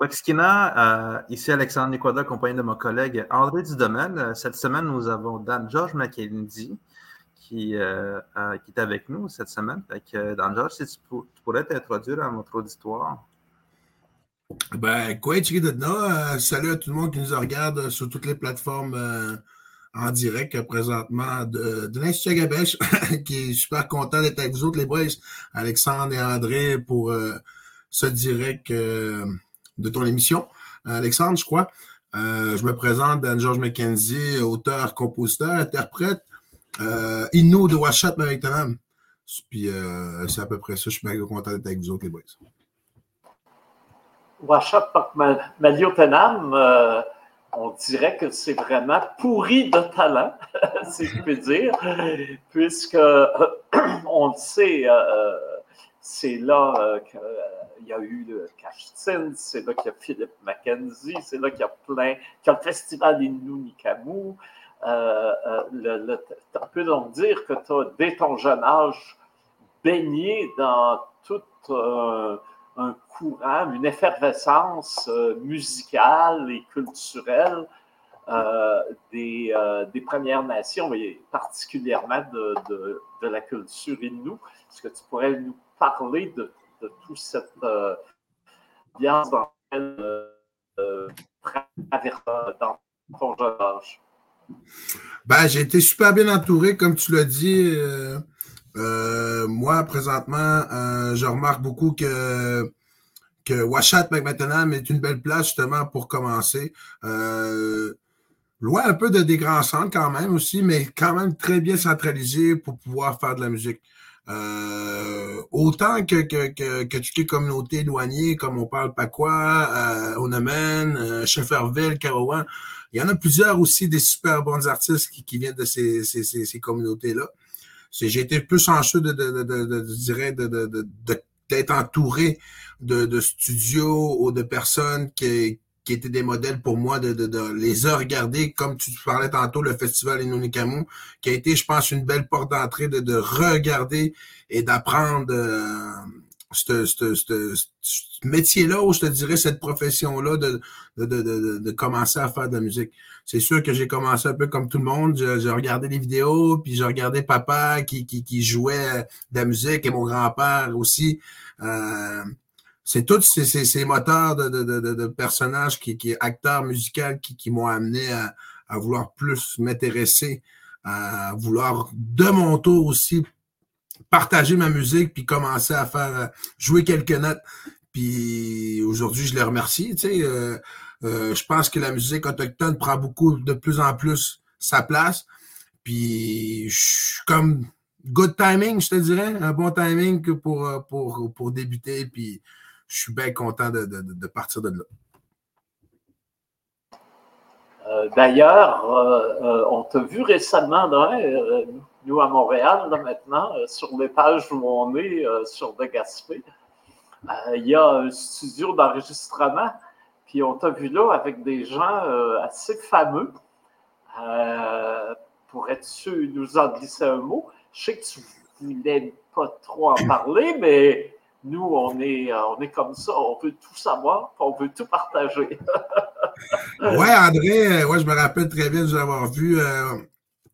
Quaxkina, ici Alexandre Nicoda, accompagné de mon collègue André Dudomaine. Cette semaine, nous avons Dan George McKenzie qui, qui est avec nous cette semaine. Dan George, si tu, pourrais t'introduire à notre auditoire. Ben, quoi, euh, salut à tout le monde qui nous regarde sur toutes les plateformes euh, en direct euh, présentement de, de l'Institut Gabèche, qui est super content d'être avec vous autres, les boys, Alexandre et André, pour ce direct de ton émission. Alexandre, je crois. je me présente, Dan George McKenzie, auteur, compositeur, interprète, euh, Inno de Washat Maritime. Puis c'est à peu près ça. Je suis bien content d'être avec vous autres, les boys. Washat euh, on dirait que c'est vraiment pourri de talent, si je puis dire, puisque on le sait, euh, c'est là euh, qu'il y a eu le Cashtin, c'est là qu'il y a Philippe Mackenzie, c'est là qu'il y a plein, qu'il y a le festival Innu Nikamu. Le, on peut donc dire que tu as, dès ton jeune âge, baigné dans toute un courant, une effervescence euh, musicale et culturelle euh, des, euh, Premières Nations, et particulièrement de, la culture Innu? Est-ce que tu pourrais nous parler de, toute cette ambiance dans laquelle dans ton jeune âge? Ben, j'ai été super bien entouré, comme tu l'as dit. Euh, moi, présentement, euh, je remarque beaucoup que, que Washat McMattenham est une belle place justement pour commencer. Euh, loin un peu de des grands centres quand même aussi, mais quand même très bien centralisé pour pouvoir faire de la musique. Euh, autant que, que, que, que, toutes les communautés éloignées, comme on parle Pacois, euh, Onamen, euh, Shefferville, Carawan, il y en a plusieurs aussi des super bons artistes qui, qui viennent de ces, ces, ces, communautés-là. J'ai été plus chanceux de, de, de, de, dirais, de, d'être entouré de, de studios ou de personnes qui, qui étaient des modèles pour moi de, de, de les regarder, comme tu parlais tantôt, le festival Inunikamu, qui a été, je pense, une belle porte d'entrée de, de regarder et d'apprendre euh, ce métier-là, ou je te dirais cette profession-là, de, de, de, de, commencer à faire de la musique. C'est sûr que j'ai commencé un peu comme tout le monde. J'ai regardé les vidéos, puis j'ai regardé papa qui, qui, qui, jouait de la musique et mon grand-père aussi. Euh, c'est tous ces, ces, moteurs de, de, de, de personnages, qui, qui acteurs musicaux qui, qui m'ont amené à, à vouloir plus m'intéresser, à vouloir de mon tour aussi partager ma musique puis commencer à faire euh, jouer quelques notes. Puis aujourd'hui, je les remercie. Tu sais, euh, euh, je pense que la musique autochtone prend beaucoup de plus en plus sa place. Puis je comme good timing, je te dirais, un bon timing pour, pour, pour débuter. Puis je suis bien content de, partir de là. D'ailleurs, on t'a vu récemment, nous à Montréal, maintenant, euh, sur les pages où on est, euh, sur De Gaspé, euh, il y a un studio d'enregistrement, puis on t'a vu là avec des gens assez fameux. Pourrais-tu nous en glisser un mot? Je sais que tu voulais pas trop en parler, mais nous, on est, on est comme ça, on veut tout savoir, on veut tout partager. ouais, André, ouais, je me rappelle très bien de vous avoir vu.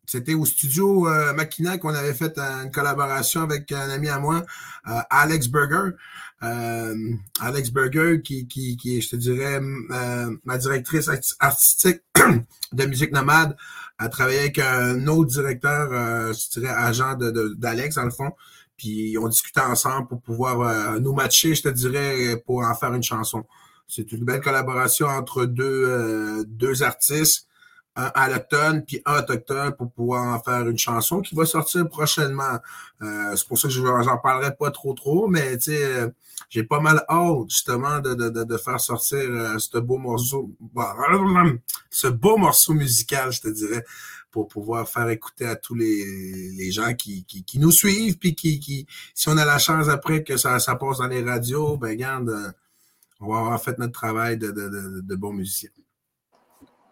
C'était au studio euh, Makina qu'on avait fait une collaboration avec un ami à moi, euh, Alex Berger. Euh, Alex Berger, qui, qui, qui est, je te dirais, euh, ma directrice artistique de musique nomade, a travaillé avec un autre directeur, je dirais, agent de, d'Alex, dans le fond. Puis on discutait ensemble pour pouvoir nous matcher, je te dirais, pour en faire une chanson. C'est une belle collaboration entre deux, deux artistes un alloctone puis un autochtone pour pouvoir en faire une chanson qui va sortir prochainement. Euh, c'est pour ça que je j'en parlerai pas trop trop, mais tu sais, euh, j'ai pas mal hâte justement de, de, de, faire sortir euh, ce beau morceau, ce beau morceau musical, je te dirais, pour pouvoir faire écouter à tous les, gens qui, qui, nous suivent, puis qui, qui, si on a la chance après que ça, ça passe dans les radios, ben regarde, euh, on va avoir fait notre travail de, de, de, bons musiciens.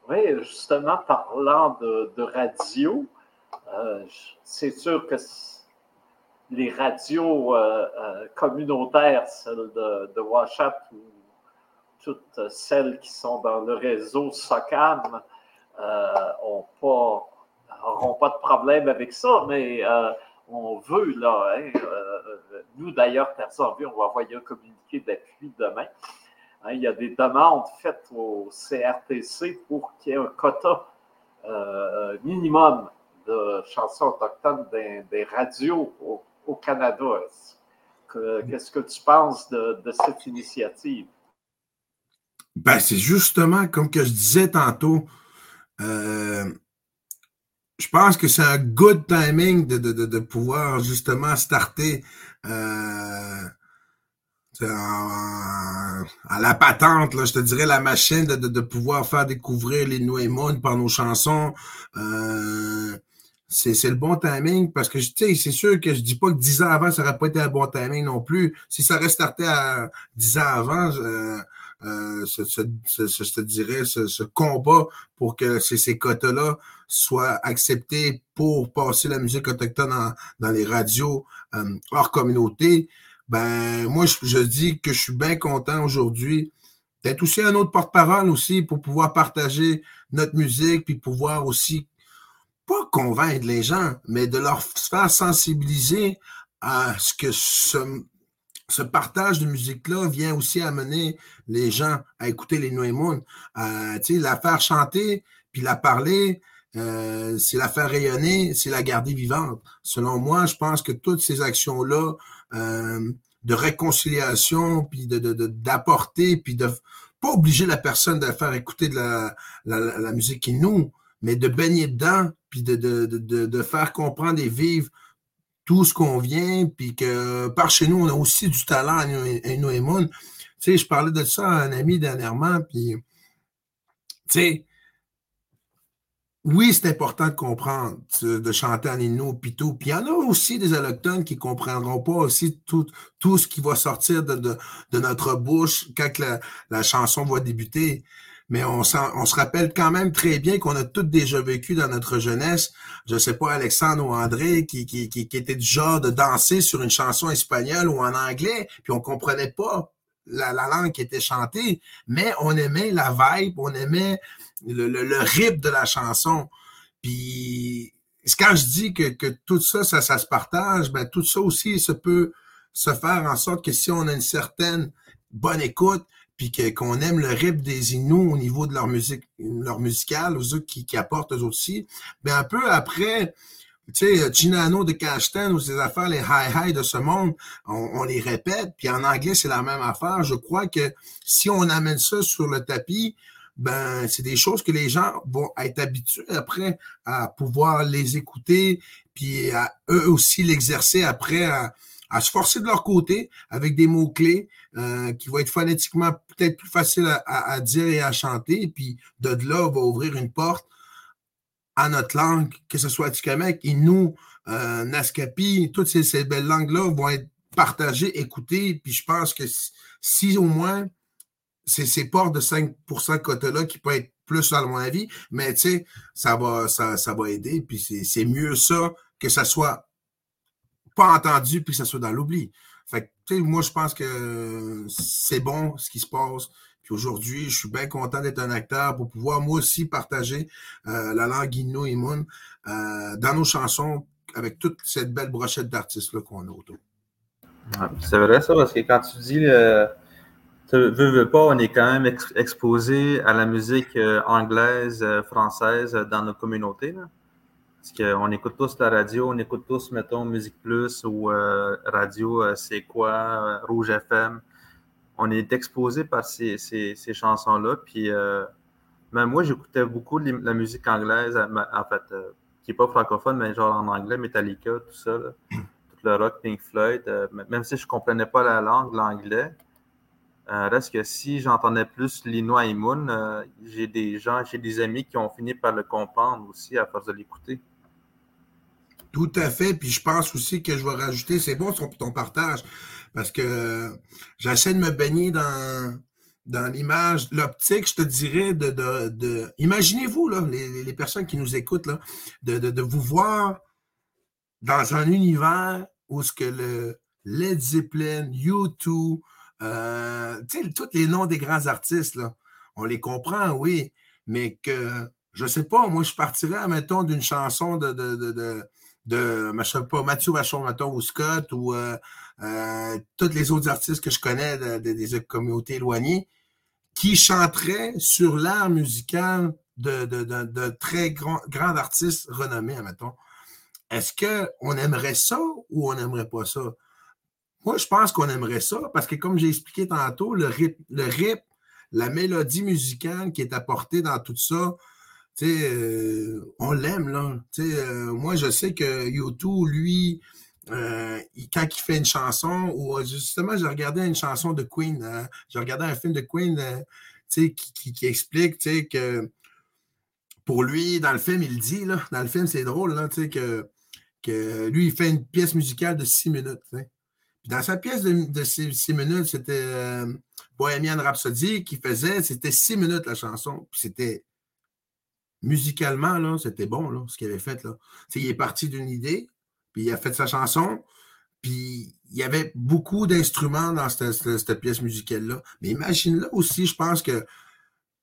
Oui, justement, parlant de, radio, euh, c'est sûr que les radios euh, communautaires, celles de, de Washat toutes celles qui sont dans le réseau SOCAM n'auront pas, de problème avec ça, mais on veut, là, hein, nous d'ailleurs, personne vu, on va envoyer un communiqué d'appui demain. Hein, il y a des demandes faites au CRTC pour qu'il y ait un quota minimum de chansons autochtones des, radios au, Canada. Qu'est-ce que tu penses de, cette initiative? Ben, c'est justement comme que je disais tantôt. Euh, je pense que c'est un good timing de, pouvoir justement starter euh, à la patente, là, je te dirais la machine de, pouvoir faire découvrir les Noémoun par nos chansons. Euh, c'est le bon timing parce que, tu sais, c'est sûr que je dis pas que dix ans avant, ça n'aurait pas été un bon timing non plus. Si ça restait à dix ans avant, euh, euh, je te dirais, ce, combat pour que ces, ces quotas-là soient acceptés pour passer la musique autochtone dans, les radios euh, hors communauté, ben moi, je, dis que je suis bien content aujourd'hui d'être aussi un autre porte-parole aussi pour pouvoir partager notre musique puis pouvoir aussi pas convaincre les gens, mais de leur faire sensibiliser à ce que ce, ce partage de musique-là vient aussi amener les gens à écouter les Noémoun, à la faire chanter, puis la parler, euh, c'est la faire rayonner, c'est la garder vivante. Selon moi, je pense que toutes ces actions-là euh, de réconciliation, puis de, d'apporter, puis de pas obliger la personne de faire écouter de la, la, musique qui nous, mais de baigner dedans, puis de, de, de, de, faire comprendre et vivre tout ce qu'on vient, puis que par chez nous, on a aussi du talent à Noémoun. Tu sais, je parlais de ça à un ami dernièrement, puis, tu sais, oui, c'est important de comprendre, de chanter en Innu, puis tout. Puis il y en a aussi des allochtones qui comprendront pas aussi tout, tout ce qui va sortir de, de, de notre bouche quand la, la chanson va débuter. Mais on, on se rappelle quand même très bien qu'on a tous déjà vécu dans notre jeunesse, je sais pas, Alexandre ou André, qui, qui, qui, qui était du genre de danser sur une chanson espagnole ou en anglais, puis on comprenait pas la, la, langue qui était chantée, mais on aimait la vibe, on aimait le, le, le de la chanson. Puis quand je dis que, que tout ça, ça, ça se partage, ben tout ça aussi, ça peut se faire en sorte que si on a une certaine bonne écoute, puis qu'on aime le rythme des Inuits au niveau de leur musique, leur musicale, aux autres qui, qui apportent eux aussi. Mais un peu après, tu sais, Ginano de Cashtan ou ces affaires, les high-high de ce monde, on, les répète, puis en anglais, c'est la même affaire. Je crois que si on amène ça sur le tapis, ben, c'est des choses que les gens vont être habitués après à pouvoir les écouter, puis à eux aussi l'exercer après à, se forcer de leur côté avec des mots-clés euh, qui vont être phonétiquement peut-être plus faciles à, dire et à chanter. puis de là, on va ouvrir une porte à notre langue, que ce soit Atikamek, Innu, euh, Naskapi, toutes ces, belles langues-là vont être partagées, écoutées. Puis je pense que si, au moins c'est ces portes de 5% quota-là qui peut être plus, à mon avis, mais tu sais, ça va, ça, ça va aider. Puis c'est mieux ça que ça soit pas entendu puis que ça soit dans l'oubli. Fait que, moi, je pense que c'est bon ce qui se passe. Puis aujourd'hui, je suis bien content d'être un acteur pour pouvoir moi aussi partager euh, la langue Innu et euh, dans nos chansons avec toute cette belle brochette d'artistes-là qu'on a autour. c'est vrai ça, parce que quand tu dis veux, veux pas, on est quand même exposé à la musique euh, anglaise, française dans nos communautés. Là. Parce qu'on écoute tous la radio, on écoute tous, mettons, Musique Plus ou euh, Radio euh, C'est quoi, euh, Rouge FM. On est exposé par ces, ces, ces chansons-là. Puis, même moi, j'écoutais beaucoup la musique anglaise, en fait, qui n'est pas francophone, mais genre en anglais, Metallica, tout ça. tout le rock, Pink Floyd. même si je ne comprenais pas la langue, l'anglais, reste que si j'entendais plus Linois et Moon, j'ai des gens, j'ai des amis qui ont fini par le comprendre aussi à force de l'écouter. Tout à fait. Puis je pense aussi que je vais rajouter, c'est bon ton partage, parce que j'essaie de me baigner dans, dans l'image, l'optique, je te dirais, de, imaginez-vous, les, personnes qui nous écoutent, de vous voir dans un univers où ce que le Led Zeppelin, U2, euh, tous les noms des grands artistes, on les comprend, oui, mais que, je sais pas, moi, je partirais, mettons, d'une chanson de, de, de, sais pas, Mathieu Vachon, ou Scott, ou euh, euh, tous les autres artistes que je connais des communautés éloignées, qui chanteraient sur l'art musical de, très grands grands artistes renommés, mettons. Est-ce qu'on aimerait ça ou on n'aimerait pas ça? Moi, je pense qu'on aimerait ça parce que, comme j'ai expliqué tantôt, le rip, le la mélodie musicale qui est apportée dans tout ça, euh, on l'aime, là. Euh, moi, je sais que YouTube, lui, euh, quand il fait une chanson, ou justement, j'ai regardé une chanson de Queen, j'ai regardé un film de Queen, qui, qui, explique, que pour lui, dans le film, il dit, là, dans le film, c'est drôle, là, que, que lui, il fait une pièce musicale de six minutes, dans sa pièce de, six, minutes, c'était euh, Bohemian Rhapsody qui faisait, c'était six minutes la chanson. Puis c'était musicalement, là, c'était bon, là, ce qu'il avait fait. Là. il est parti d'une idée, puis il a fait sa chanson, puis il y avait beaucoup d'instruments dans cette, pièce musicale-là. Mais imagine là aussi, je pense que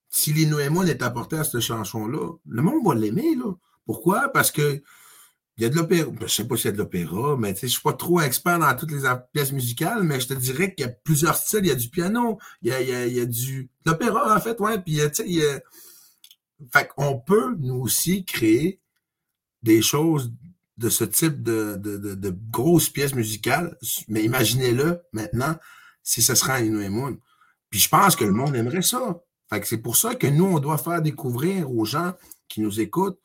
si les Noémon est apporté à cette chanson-là, le monde va l'aimer. Pourquoi? Parce que il y a de l'opéra. Ben, je ne sais pas s'il y a de l'opéra, mais je ne suis pas trop expert dans toutes les pièces musicales, mais je te dirais qu'il y a plusieurs styles. Il y a du piano, il y a, il y a, du. L'opéra, en fait, ouais. Puis, il y a... Fait qu'on peut, nous aussi, créer des choses de ce type de, de, de, grosses pièces musicales. Mais imaginez-le maintenant si ce sera Inu Moon. Puis je pense que le monde aimerait ça. Fait que c'est pour ça que nous, on doit faire découvrir aux gens qui nous écoutent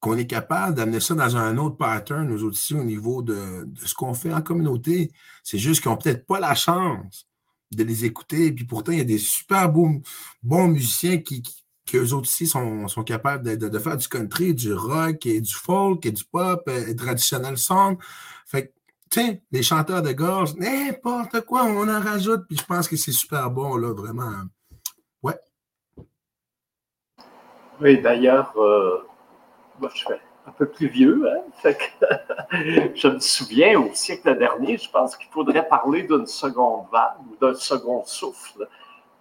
qu'on est capable d'amener ça dans un autre pattern, nous aussi, au niveau de, ce qu'on fait en communauté. C'est juste qu'ils n'ont peut-être pas la chance de les écouter. Puis pourtant, il y a des super bons, musiciens qui, qui, eux autres aussi sont, capables de, faire du country, du rock, et du folk, et du pop, et traditionnel song. Fait que, tiens, les chanteurs de gorge, n'importe quoi, on en rajoute. Puis je pense que c'est super bon, là, vraiment. Ouais. Oui, d'ailleurs, euh, je suis un peu plus vieux. Hein? je me souviens au siècle dernier, je pense qu'il faudrait parler d'une seconde vague ou d'un second souffle,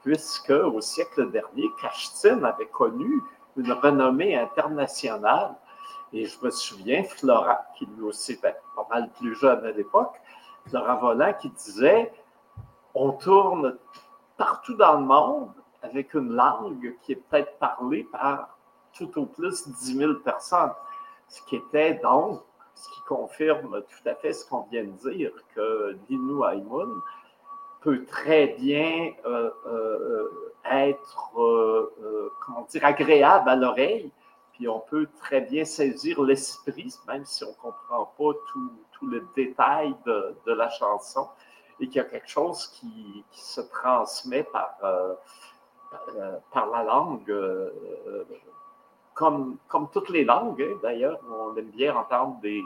puisque au siècle dernier, Kashtin avait connu une renommée internationale. Et je me souviens, Flora, qui lui aussi était pas mal plus jeune à l'époque, Flora Volant, qui disait On tourne partout dans le monde avec une langue qui est peut-être parlée par tout au plus 10 000 personnes. Ce qui était donc, ce qui confirme tout à fait ce qu'on vient de dire, que l'Inu Aïmoun peut très bien euh, euh, être, euh, comment dire, agréable à l'oreille, puis on peut très bien saisir l'esprit, même si on ne comprend pas tout, tout, le détail de, de, la chanson, et qu'il y a quelque chose qui, qui se transmet par, par la langue comme, toutes les langues, hein, d'ailleurs, on aime bien entendre des.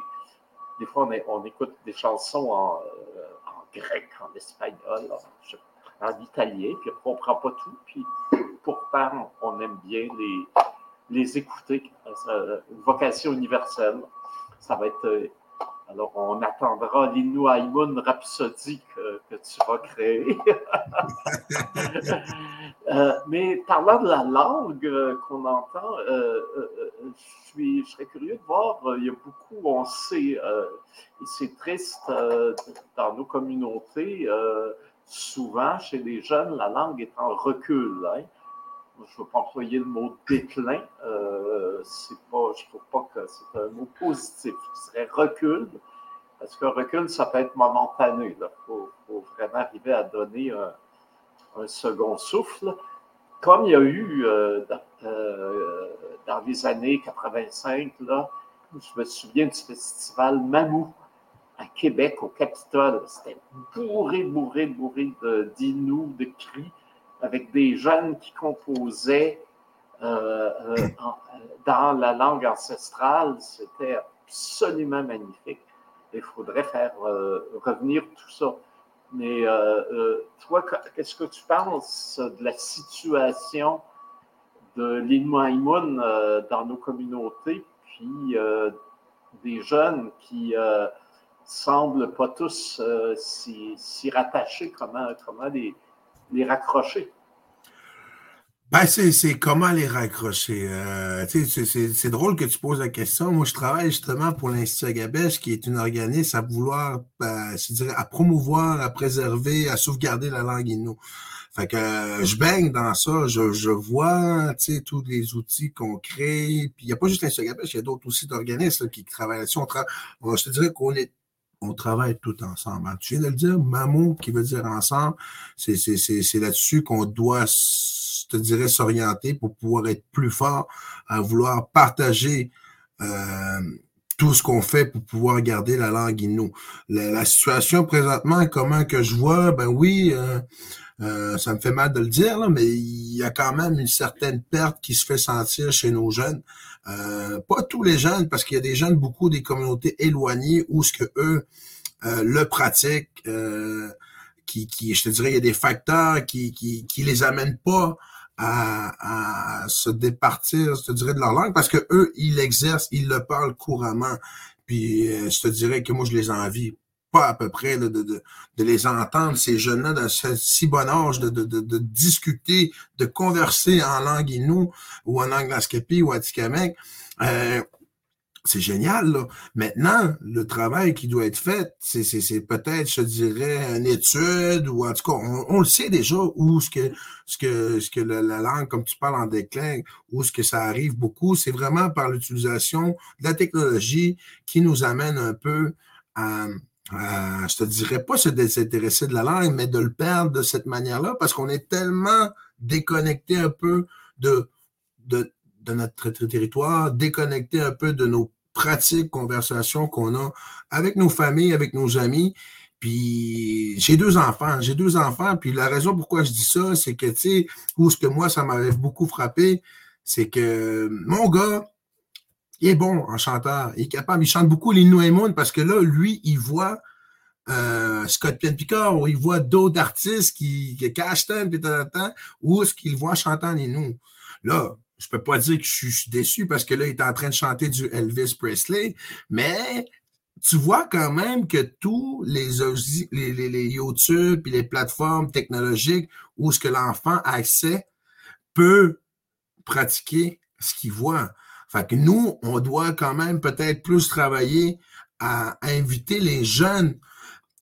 Des fois, on, écoute des chansons en, euh, en, grec, en espagnol, en, italien, puis on ne comprend pas tout. Puis pourtant, on aime bien les, les écouter. Euh, une vocation universelle. Ça va être euh, alors, on attendra Aïmoun Rhapsody que, tu vas créer. Euh, mais parlant de la langue euh, qu'on entend, euh, je, suis, serais curieux de voir, il y a beaucoup, on sait, et c'est triste dans nos communautés, souvent chez les jeunes, la langue est en recul. Hein. Je ne veux pas employer le mot déclin. pas, je ne trouve pas que c'est un mot positif. Ce serait recul. Parce qu'un recul, ça peut être momentané. Il faut, vraiment arriver à donner un, second souffle. Comme il y a eu euh, euh, dans, les années 85, là, je me souviens du festival Mamou à Québec, au Capitole. C'était bourré, bourré, bourré d'inous, de, de, cris, avec des jeunes qui composaient euh, dans la langue ancestrale. C'était absolument magnifique il faudrait faire revenir tout ça. Mais euh, euh, toi, qu'est-ce que tu penses de la situation de l'Inmaïmoun dans nos communautés, puis des jeunes qui semblent pas tous euh, s'y rattacher. Comment, comment les, les raccrocher? Ben, c'est comment les raccrocher. Euh, c'est drôle que tu poses la question. Moi, je travaille justement pour l'Institut Agabèche, qui est une organisme à vouloir, ben, je dirais, à promouvoir, à préserver, à sauvegarder la langue inou. Fait que euh, je baigne dans ça, je, je vois tous les outils qu'on crée. Puis il n'y a pas juste l'Institut Agabèche, il y a d'autres aussi d'organismes qui travaillent là-dessus. je te dirais qu'on est on travaille tout ensemble. Tu viens de le dire, MAMO, qui veut dire ensemble, c'est là-dessus qu'on doit je te dirais, s'orienter pour pouvoir être plus fort, à vouloir partager euh, tout ce qu'on fait pour pouvoir garder la langue inou. La, la, situation présentement, comment que je vois, ben oui, euh, euh, ça me fait mal de le dire, mais il y a quand même une certaine perte qui se fait sentir chez nos jeunes. pas tous les jeunes, parce qu'il y a des jeunes, beaucoup des communautés éloignées où ce que eux le pratiquent. qui, qui, je te dirais, il y a des facteurs qui, qui, qui les amènent pas à, se départir, je te dirais, de leur langue, parce que eux, ils l'exercent, ils le parlent couramment. Puis euh, je te dirais que moi, je les envie pas à peu près de, les entendre, ces jeunes-là, dans ce si bon âge, de, discuter, de converser en langue inou ou en langue lascapi ou atikamekw. Euh, c'est génial. Là. Maintenant, le travail qui doit être fait, c'est peut-être, je dirais, une étude ou en tout cas, on, le sait déjà où ce que ce que ce que la, langue, comme tu parles en déclin, où ce que ça arrive beaucoup, c'est vraiment par l'utilisation de la technologie qui nous amène un peu à, je te dirais pas se désintéresser de la langue, mais de le perdre de cette manière-là, parce qu'on est tellement déconnecté un peu de, de de notre territoire, déconnecté un peu de nos pratiques, conversations qu'on a avec nos familles, avec nos amis. Puis j'ai deux enfants, j'ai deux enfants, puis la raison pourquoi je dis ça, c'est que, tu sais, où ce que moi, ça m'avait beaucoup frappé, c'est que mon gars, il est bon en chanteur, il est capable, il chante beaucoup les Moon parce que là, lui, il voit euh, Scott Pian Picard, ou il voit d'autres artistes qui, qui Cashton, puis ou ce qu'il voit chantant les nous. Là, je peux pas dire que je suis déçu parce que là, il est en train de chanter du Elvis Presley, mais tu vois quand même que tous les, les, YouTube et les plateformes technologiques où ce que l'enfant a accès peut pratiquer ce qu'il voit. Fait que nous, on doit quand même peut-être plus travailler à inviter les jeunes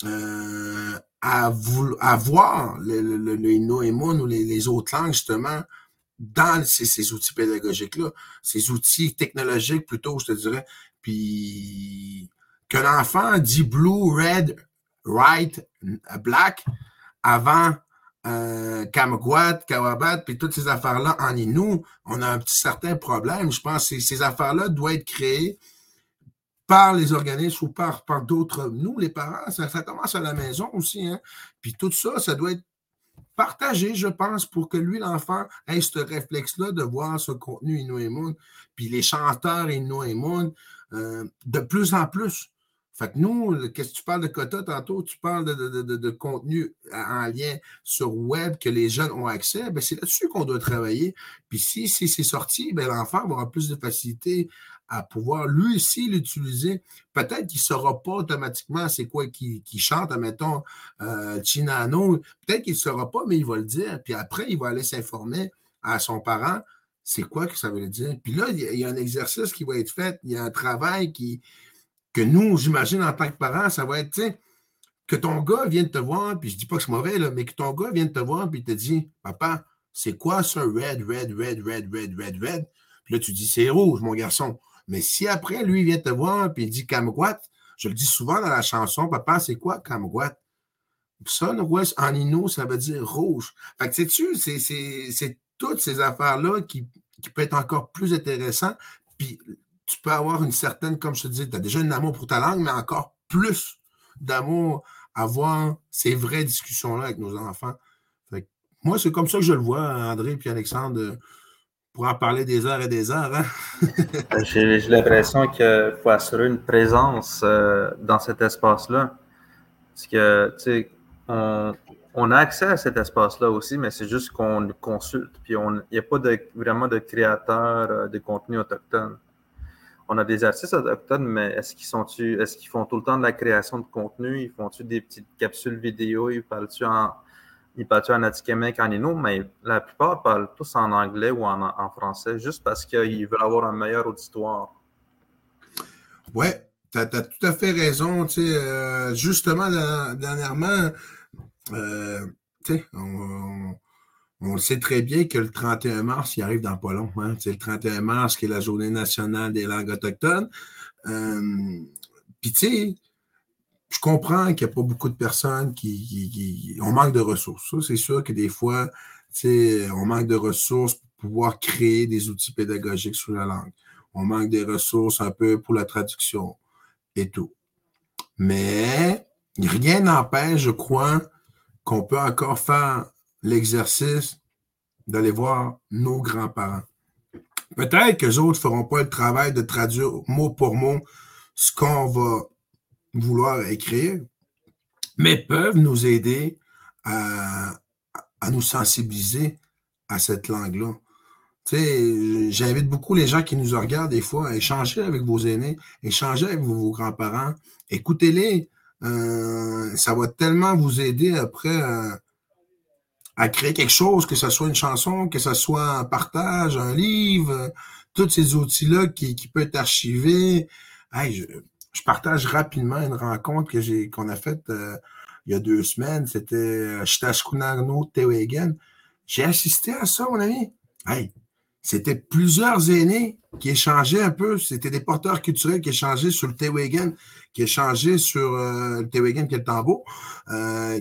euh, à, voir le, le, ou les autres langues, justement, dans ces, outils pédagogiques-là, ces outils technologiques plutôt, je te dirais. Puis qu'un enfant dit blue, red, right, black avant euh, Kawabat, puis toutes ces affaires-là en Inou, on a un petit certain problème. Je pense que ces affaires-là doivent être créées par les organismes ou par, par d'autres. Nous, les parents, ça, ça, commence à la maison aussi. Hein? Puis tout ça, ça doit être partager, je pense, pour que lui, l'enfant, ait ce réflexe-là de voir ce contenu Inuit puis les chanteurs Inuit euh, de plus en plus. Fait que nous, qu'est-ce que tu parles de quota tantôt? Tu parles de, contenu en lien sur web que les jeunes ont accès. Ben, c'est là-dessus qu'on doit travailler. Puis si, si c'est sorti, ben, l'enfant avoir plus de facilité à pouvoir lui aussi l'utiliser. Peut-être qu'il ne saura pas automatiquement c'est quoi qui, chante, admettons, euh, Chinano. Peut-être qu'il ne saura pas, mais il va le dire. Puis après, il va aller s'informer à son parent c'est quoi que ça veut dire. Puis là, il y, a un exercice qui va être fait, il y a un travail qui, que nous, j'imagine, en tant que parents, ça va être, tu sais, que ton gars vienne te voir, puis je dis pas que c'est mauvais, là, mais que ton gars vienne te voir, puis te dit, papa, c'est quoi ça, red, red, red, red, red, red, red? Puis là, tu dis, c'est rouge, mon garçon. Mais si après, lui, il vient te voir, puis il dit Kamgwat, je le dis souvent dans la chanson, papa, c'est quoi Kamgwat? Sunwest en Inno, ça veut dire rouge. Fait que sais-tu, c'est toutes ces affaires-là qui, qui peuvent être encore plus intéressantes. Puis tu peux avoir une certaine, comme je te dis, tu as déjà un amour pour ta langue, mais encore plus d'amour à avoir ces vraies discussions-là avec nos enfants. moi, c'est comme ça que je le vois, André et Alexandre, pour en parler des heures et des heures. Hein? J'ai l'impression qu'il faut assurer une présence euh, dans cet espace-là. Parce que, tu sais, on, a accès à cet espace-là aussi, mais c'est juste qu'on consulte. Puis il n'y a pas vraiment de créateurs euh, de contenu autochtone on a des artistes autochtones, mais est-ce qu'ils sont est-ce qu'ils font tout le temps de la création de contenu? Ils font-tu des petites capsules vidéo? Ils parlent-tu en, ils parlent en Atikamek, en Inou? Mais la plupart parlent tous en anglais ou en, français, juste parce qu'ils veulent avoir un meilleur auditoire. Ouais, tu as, tout à fait raison. Euh, justement, dernièrement, euh, on, on, sait très bien que le 31 mars, il arrive dans pas long. Hein? Le 31 mars qui est la journée nationale des langues autochtones. Euh, Puis, tu sais, je comprends qu'il n'y a pas beaucoup de personnes qui, On manque de ressources. c'est sûr que des fois, on manque de ressources pour pouvoir créer des outils pédagogiques sur la langue. On manque des ressources un peu pour la traduction et tout. Mais rien n'empêche, je crois, qu'on peut encore faire l'exercice d'aller voir nos grands-parents. Peut-être que les autres ne feront pas le travail de traduire mot pour mot ce qu'on va vouloir écrire, mais peuvent nous aider à, à nous sensibiliser à cette langue-là. J'invite beaucoup les gens qui nous regardent des fois à échanger avec vos aînés, échanger avec vos, grands-parents, écoutez-les. Euh, ça va tellement vous aider après à créer quelque chose, que ce soit une chanson, que ce soit un partage, un livre, tous ces outils-là qui, qui peuvent être archivés. Hey, je, je partage rapidement une rencontre que j'ai qu'on a faite euh, il y a deux semaines. C'était euh, Shtashkunarno Tewegen. J'ai assisté à ça, mon ami. Hey, c'était plusieurs aînés qui échangeaient un peu. C'était des porteurs culturels qui échangeaient sur le Tewegen, qui échangeaient sur euh, le Tewegen qui est le tambour,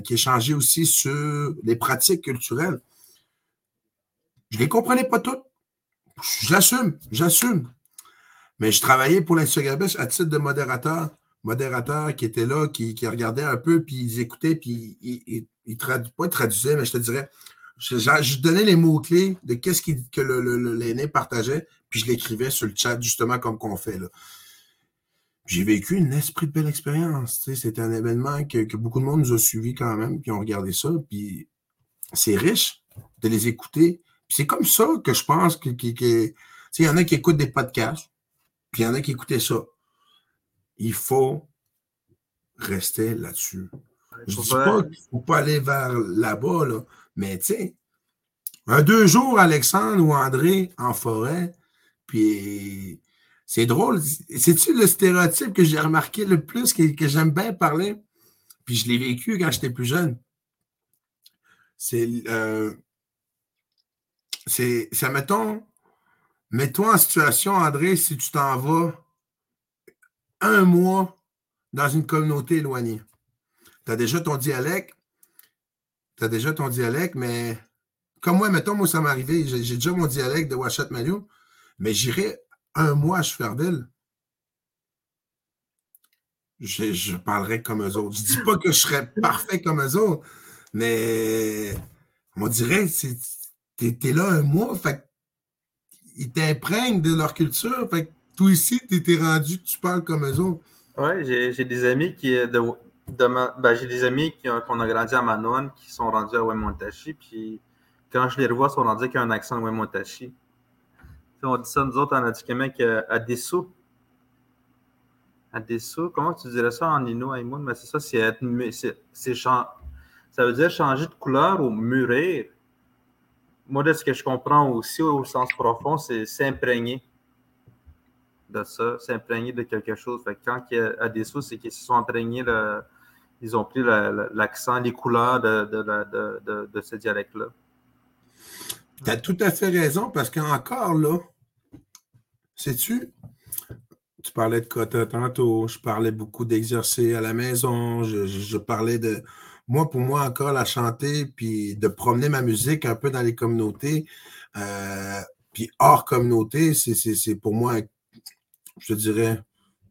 qui échangeaient aussi sur les pratiques culturelles. Je ne les comprenais pas toutes. Je l'assume, j'assume. Mais je travaillais pour l'Instagram à titre de modérateur, modérateur qui était là, qui, qui regardait un peu, puis ils écoutaient, puis ils, ils, pas traduisaient, mais je te dirais, je, je donnais les mots-clés de qu'est-ce que l'aîné partageait, puis je l'écrivais sur le chat, justement, comme qu'on fait là. J'ai vécu une esprit de belle expérience. C'était un événement que, que, beaucoup de monde nous a suivi quand même, puis ont regardé ça, puis c'est riche de les écouter. c'est comme ça que je pense que, que, que il y en a qui écoutent des podcasts, puis il y en a qui écoutaient ça. Il faut rester là-dessus. Je ne dis pas qu'il ne faut pas aller vers là-bas, là, mais tu sais, un deux jours, Alexandre ou André en forêt, puis c'est drôle. C'est-tu le stéréotype que j'ai remarqué le plus, que, que j'aime bien parler? Puis je l'ai vécu quand j'étais plus jeune. C'est, euh, c'est, ça mettons, Mets-toi en situation, André, si tu t'en vas un mois dans une communauté éloignée. Tu as déjà ton dialecte. Tu as déjà ton dialecte, mais comme moi, mettons, moi, ça m'est arrivé. J'ai déjà mon dialecte de Washat Manu, mais j'irai un mois à Schferdil. Je, parlerai comme eux autres. Je ne dis pas que je serais parfait comme eux autres, mais on dirait, tu es, là un mois, fait ils t'imprègnent de leur culture. Fait que toi ici, tu étais rendu, tu parles comme eux autres. Oui, j'ai des amis qui. De, de ben, j'ai des amis qu'on a grandi à Manoan qui sont rendus à Wemontashi. Puis quand je les revois, ils sont rendus avec un accent de Wemontashi. On dit ça, nous autres, en Atikamek, euh, à Dessous. À Dessous, comment tu dirais ça en Innu, Aïmoun? Mais c'est ça, c'est, c'est, ça veut dire changer de couleur ou mûrir moi, de ce que je comprends aussi au sens profond, c'est s'imprégner de ça, s'imprégner de quelque chose. Quand il y a des sous, c'est qu'ils se sont imprégnés, ils ont pris l'accent, les couleurs de, de, de, ce dialecte-là. Tu as tout à fait raison, parce qu'encore là, sais-tu, tu parlais de quota tantôt, je parlais beaucoup d'exercer à la maison, je parlais de, moi, pour moi, encore la chanter, puis de promener ma musique un peu dans les communautés, euh, puis hors communauté, c'est pour moi, je te dirais,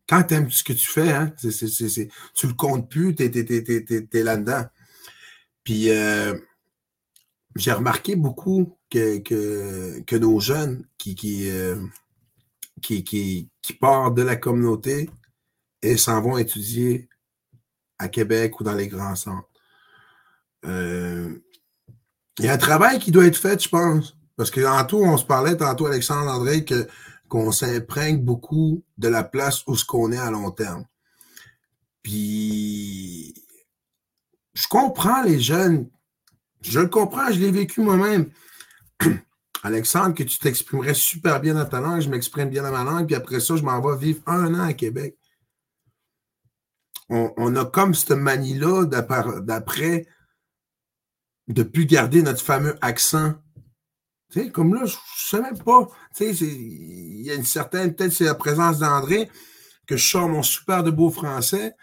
quand tu aimes ce que tu fais, hein, tu le comptes plus, tu es, là-dedans. Puis euh, j'ai remarqué beaucoup que, que, nos jeunes qui, qui, euh, qui, qui, qui partent de la communauté et s'en vont étudier à Québec ou dans les grands centres. Euh, il y a un travail qui doit être fait, je pense. Parce que tantôt, on se parlait, tantôt, Alexandre André, que qu'on s'imprègne beaucoup de la place où ce qu'on est à long terme. Puis, je comprends les jeunes. Je le comprends, je l'ai vécu moi-même. Alexandre, que tu t'exprimerais super bien dans ta langue, je m'exprime bien dans ma langue, puis après ça, je m'en vais vivre un an à Québec. On, a comme cette manie-là d'après de plus garder notre fameux accent. Tu sais, comme là, je ne sais même pas. Tu sais, il y a une certaine, peut-être c'est la présence d'André, que je sors mon super de beau français,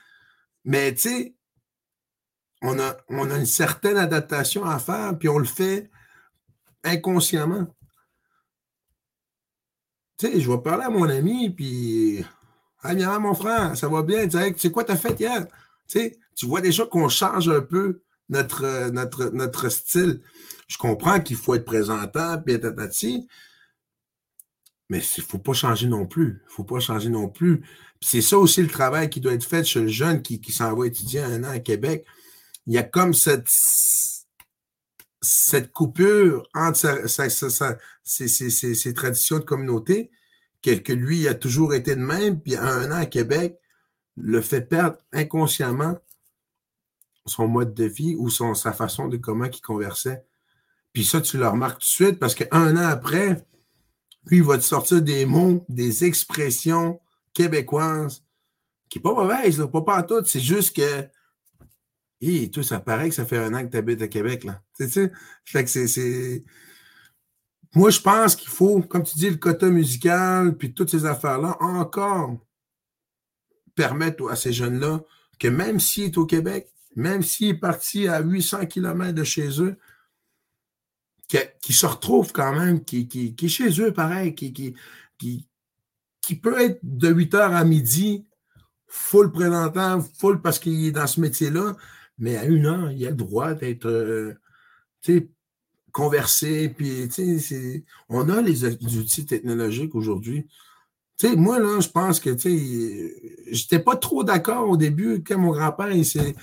mais tu sais, on a, une certaine adaptation à faire, puis on le fait inconsciemment. Tu sais, je vais parler à mon ami, puis. Ah, bien, mon frère, ça va bien. C'est quoi t'as fait hier? Tu sais, tu vois déjà qu'on change un peu notre, notre, notre style. Je comprends qu'il faut être présentant, puis tatati, mais il faut pas changer non plus. Faut pas changer non plus. C'est ça aussi le travail qui doit être fait chez le jeune qui, qui s'en va étudier un an à Québec. Il y a comme cette, cette coupure entre ses, traditions de communauté, que, lui a toujours été de même, puis un an à Québec le fait perdre inconsciemment son mode de vie ou son, sa façon de comment il conversait. Puis ça, tu le remarques tout de suite parce qu'un an après, lui, il va te sortir des mots, des expressions québécoises qui sont pas mauvaises, pas pas tout. C'est juste que et tout, ça paraît que ça fait un an que tu habites à Québec, là. Tu sais, fait que c'est. Moi, je pense qu'il faut, comme tu dis, le quota musical, puis toutes ces affaires-là, encore permettre à ces jeunes-là que même s'il est au Québec, même s'il est parti à 800 km de chez eux, qui se retrouve quand même, qui, qui, est chez eux pareil, qui, qui, qui, peut être de 8 h à midi, full présentant, full parce qu'il est dans ce métier-là, mais à une heure, il a le droit d'être euh, conversé. Puis, on a les outils technologiques aujourd'hui. moi, là, je pense que j'étais pas trop d'accord au début quand mon grand-père, il s'est.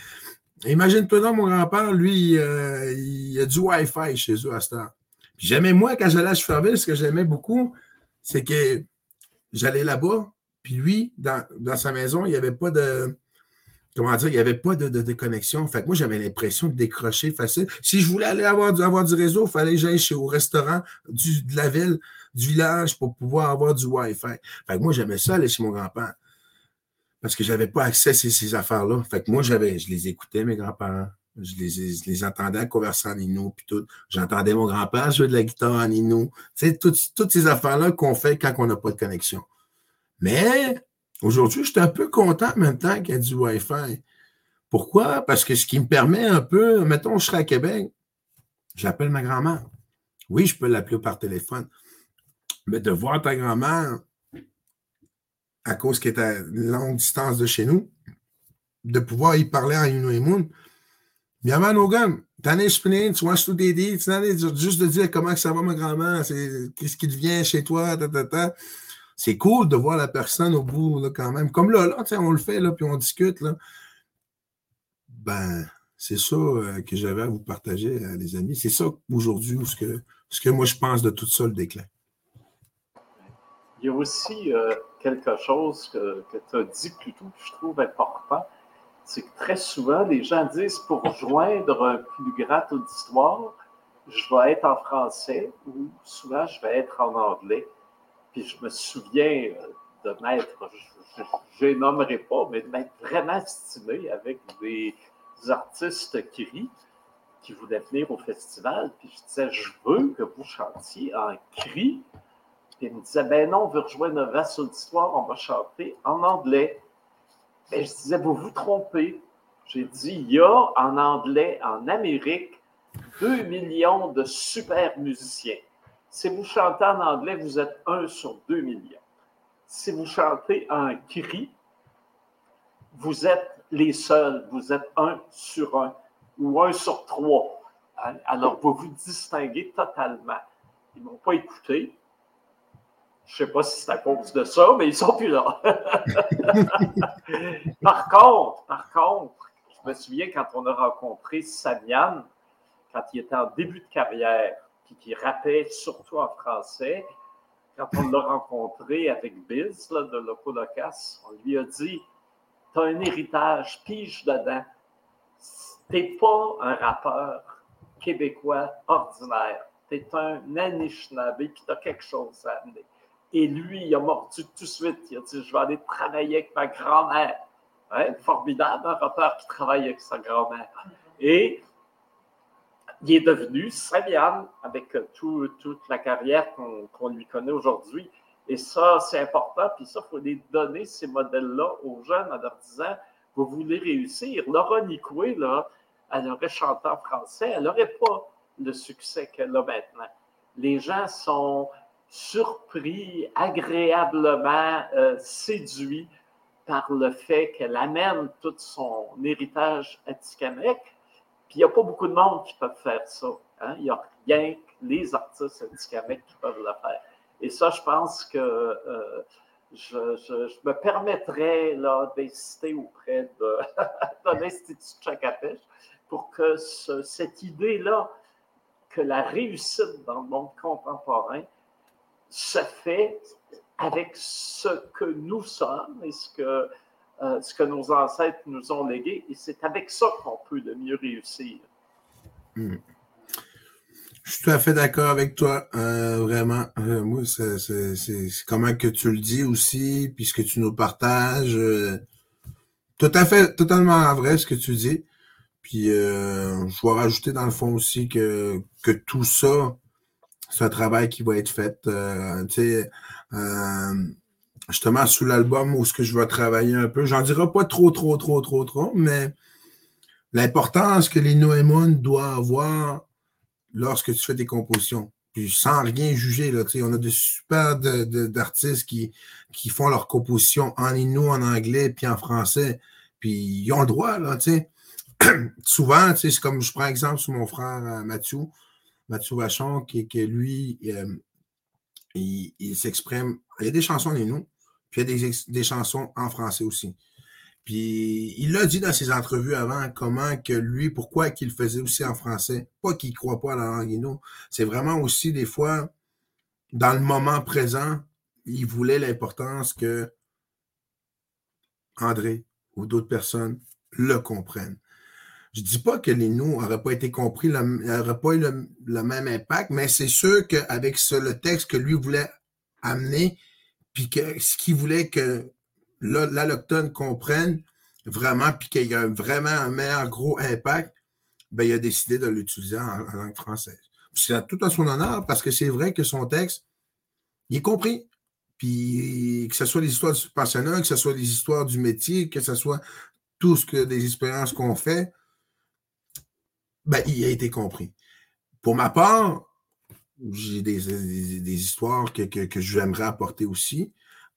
Imagine-toi donc, mon grand-père, lui, euh, il a du Wi-Fi chez eux à ce temps. Puis j'aimais, moi, quand j'allais à Cheferville, ce que j'aimais beaucoup, c'est que j'allais là-bas, puis lui, dans, sa maison, il n'y avait pas de comment dire, il n'y avait pas de, de, connexion. Fait que moi, j'avais l'impression de décrocher facile. Si je voulais aller avoir, avoir du réseau, il fallait que j'aille au restaurant du, de la ville, du village pour pouvoir avoir du Wi-Fi. Fait que moi, j'aimais ça aller chez mon grand-père. Parce que je n'avais pas accès à ces, affaires-là. Fait que moi, j'avais, je les écoutais, mes grands-parents. Je les, les entendais converser en Inou, puis tout. J'entendais mon grand-père jouer de la guitare en Inou. Tu sais, toutes, toutes ces affaires-là qu'on fait quand on n'a pas de connexion. Mais Aujourd'hui, je suis un peu content en même temps qu'il y a du Wi-Fi. Pourquoi? Parce que ce qui me permet un peu, mettons, je serai à Québec, j'appelle ma grand-mère. Oui, je peux l'appeler par téléphone. Mais de voir ta grand-mère, à cause qu'elle est à longue distance de chez nous, de pouvoir y parler en une et moon. Bien, man, Hogan, t'en es tu vois, tout aider, juste de dire comment ça va, ma grand-mère, qu'est-ce qui devient chez toi, ta, ta, ta c'est cool de voir la personne au bout là, quand même. Comme là, là on le fait, là, puis on discute. Là. Ben, c'est ça euh, que j'avais à vous partager, euh, les amis. C'est ça aujourd'hui, ce que, ce que moi je pense de tout ça, le déclin. Il y a aussi euh, quelque chose que, tu as dit plus tôt que je trouve important. C'est que très souvent, les gens disent pour joindre un plus grand auditoire, je vais être en français ou souvent je vais être en anglais. Puis je me souviens euh, de m'être, je ne nommerai pas, mais de m'être vraiment estimé avec des artistes cri qui voulaient venir au festival. Puis je disais, je veux que vous chantiez en cri. Ils me disaient, ben non, on veut rejoindre un vaste auditoire, on va chanter en anglais. Et je disais, vous vous trompez. J'ai dit, il y a en anglais, en Amérique, 2 millions de super musiciens. Si vous chantez en anglais, vous êtes un sur deux millions. Si vous chantez en cri, vous êtes les seuls, vous êtes un sur un ou un sur trois. Alors, vous vous distinguez totalement. Ils ne m'ont pas écouté. Je ne sais pas si c'est à cause de ça, mais ils sont plus là. par contre, par contre, je me souviens quand on a rencontré Samian, quand il était en début de carrière, qui rappait surtout en français, quand on l'a rencontré avec Biz de Locas, on lui a dit Tu as un héritage, pige dedans. T'es pas un rappeur québécois ordinaire. Tu es un Anishinaabe, puis tu as quelque chose à amener. Et lui, il a mordu tout de suite. Il a dit Je vais aller travailler avec ma grand-mère. formidable, un rappeur qui travaille avec sa grand-mère. Et il est devenu Saint-Yann avec toute la carrière qu'on lui connaît aujourd'hui. Et ça, c'est important. Puis ça, il faut les donner, ces modèles-là, aux jeunes en leur disant Vous voulez réussir. Laura Nicoué, là, elle aurait chanté en français, elle n'aurait pas le succès qu'elle a maintenant. Les gens sont surpris, agréablement euh, séduits par le fait qu'elle amène tout son héritage atikamekw puis il n'y a pas beaucoup de monde qui peuvent faire ça. Hein. Il n'y a rien que les artistes atikamekw qui peuvent le faire. Et ça, je pense que euh, je, me permettrais d'insister auprès de, de l'Institut pour que cette idée-là, que la réussite dans le monde contemporain se fait avec ce que nous sommes et ce que euh, ce que nos ancêtres nous ont légué. Et c'est avec ça qu'on peut le mieux réussir. Hmm. Je suis tout à fait d'accord avec toi, euh, vraiment. Euh, moi, c'est comment que tu le dis aussi, puis ce que tu nous partages. tout à fait, totalement vrai ce que tu dis. Puis je vais rajouter dans le fond aussi que, que tout ça, c'est un travail qui va être fait. tu sais, justement sous l'album où ce que je vais travailler un peu. J'en dirai pas trop, trop, trop, trop, trop, mais l'importance que les Noémon doivent avoir lorsque tu fais des compositions. Puis sans rien juger, là, on a des super d'artistes qui, qui font leurs compositions en inou, en anglais, puis en français. Puis ils ont le droit, là, tu sais. Souvent, c'est comme je prends exemple sur mon frère euh, Mathieu, Mathieu Vachon, qui, qui lui, euh, il, s'exprime. Il y a des chansons en inou, puis il y a des, chansons en français aussi. Puis il l'a dit dans ses entrevues avant, comment que lui, pourquoi qu'il faisait aussi en français. Pas qu'il ne croit pas à la langue C'est vraiment aussi des fois, dans le moment présent, il voulait l'importance que André ou d'autres personnes le comprennent. Je dis pas que les nous n'auraient pas été compris, n'auraient pas eu le, même impact, mais c'est sûr qu'avec le texte que lui voulait amener, puis que ce qu'il voulait que l'alloctone comprenne vraiment, puis qu'il y a vraiment un meilleur gros impact, ben, il a décidé de l'utiliser en, langue française. C'est tout à son honneur parce que c'est vrai que son texte, il est compris. Puis que ce soit les histoires du passionnat, que ce soit les histoires du métier, que ce soit tout ce que des expériences qu'on fait, ben, il a été compris. Pour ma part, j'ai des, histoires que, que, j'aimerais apporter aussi.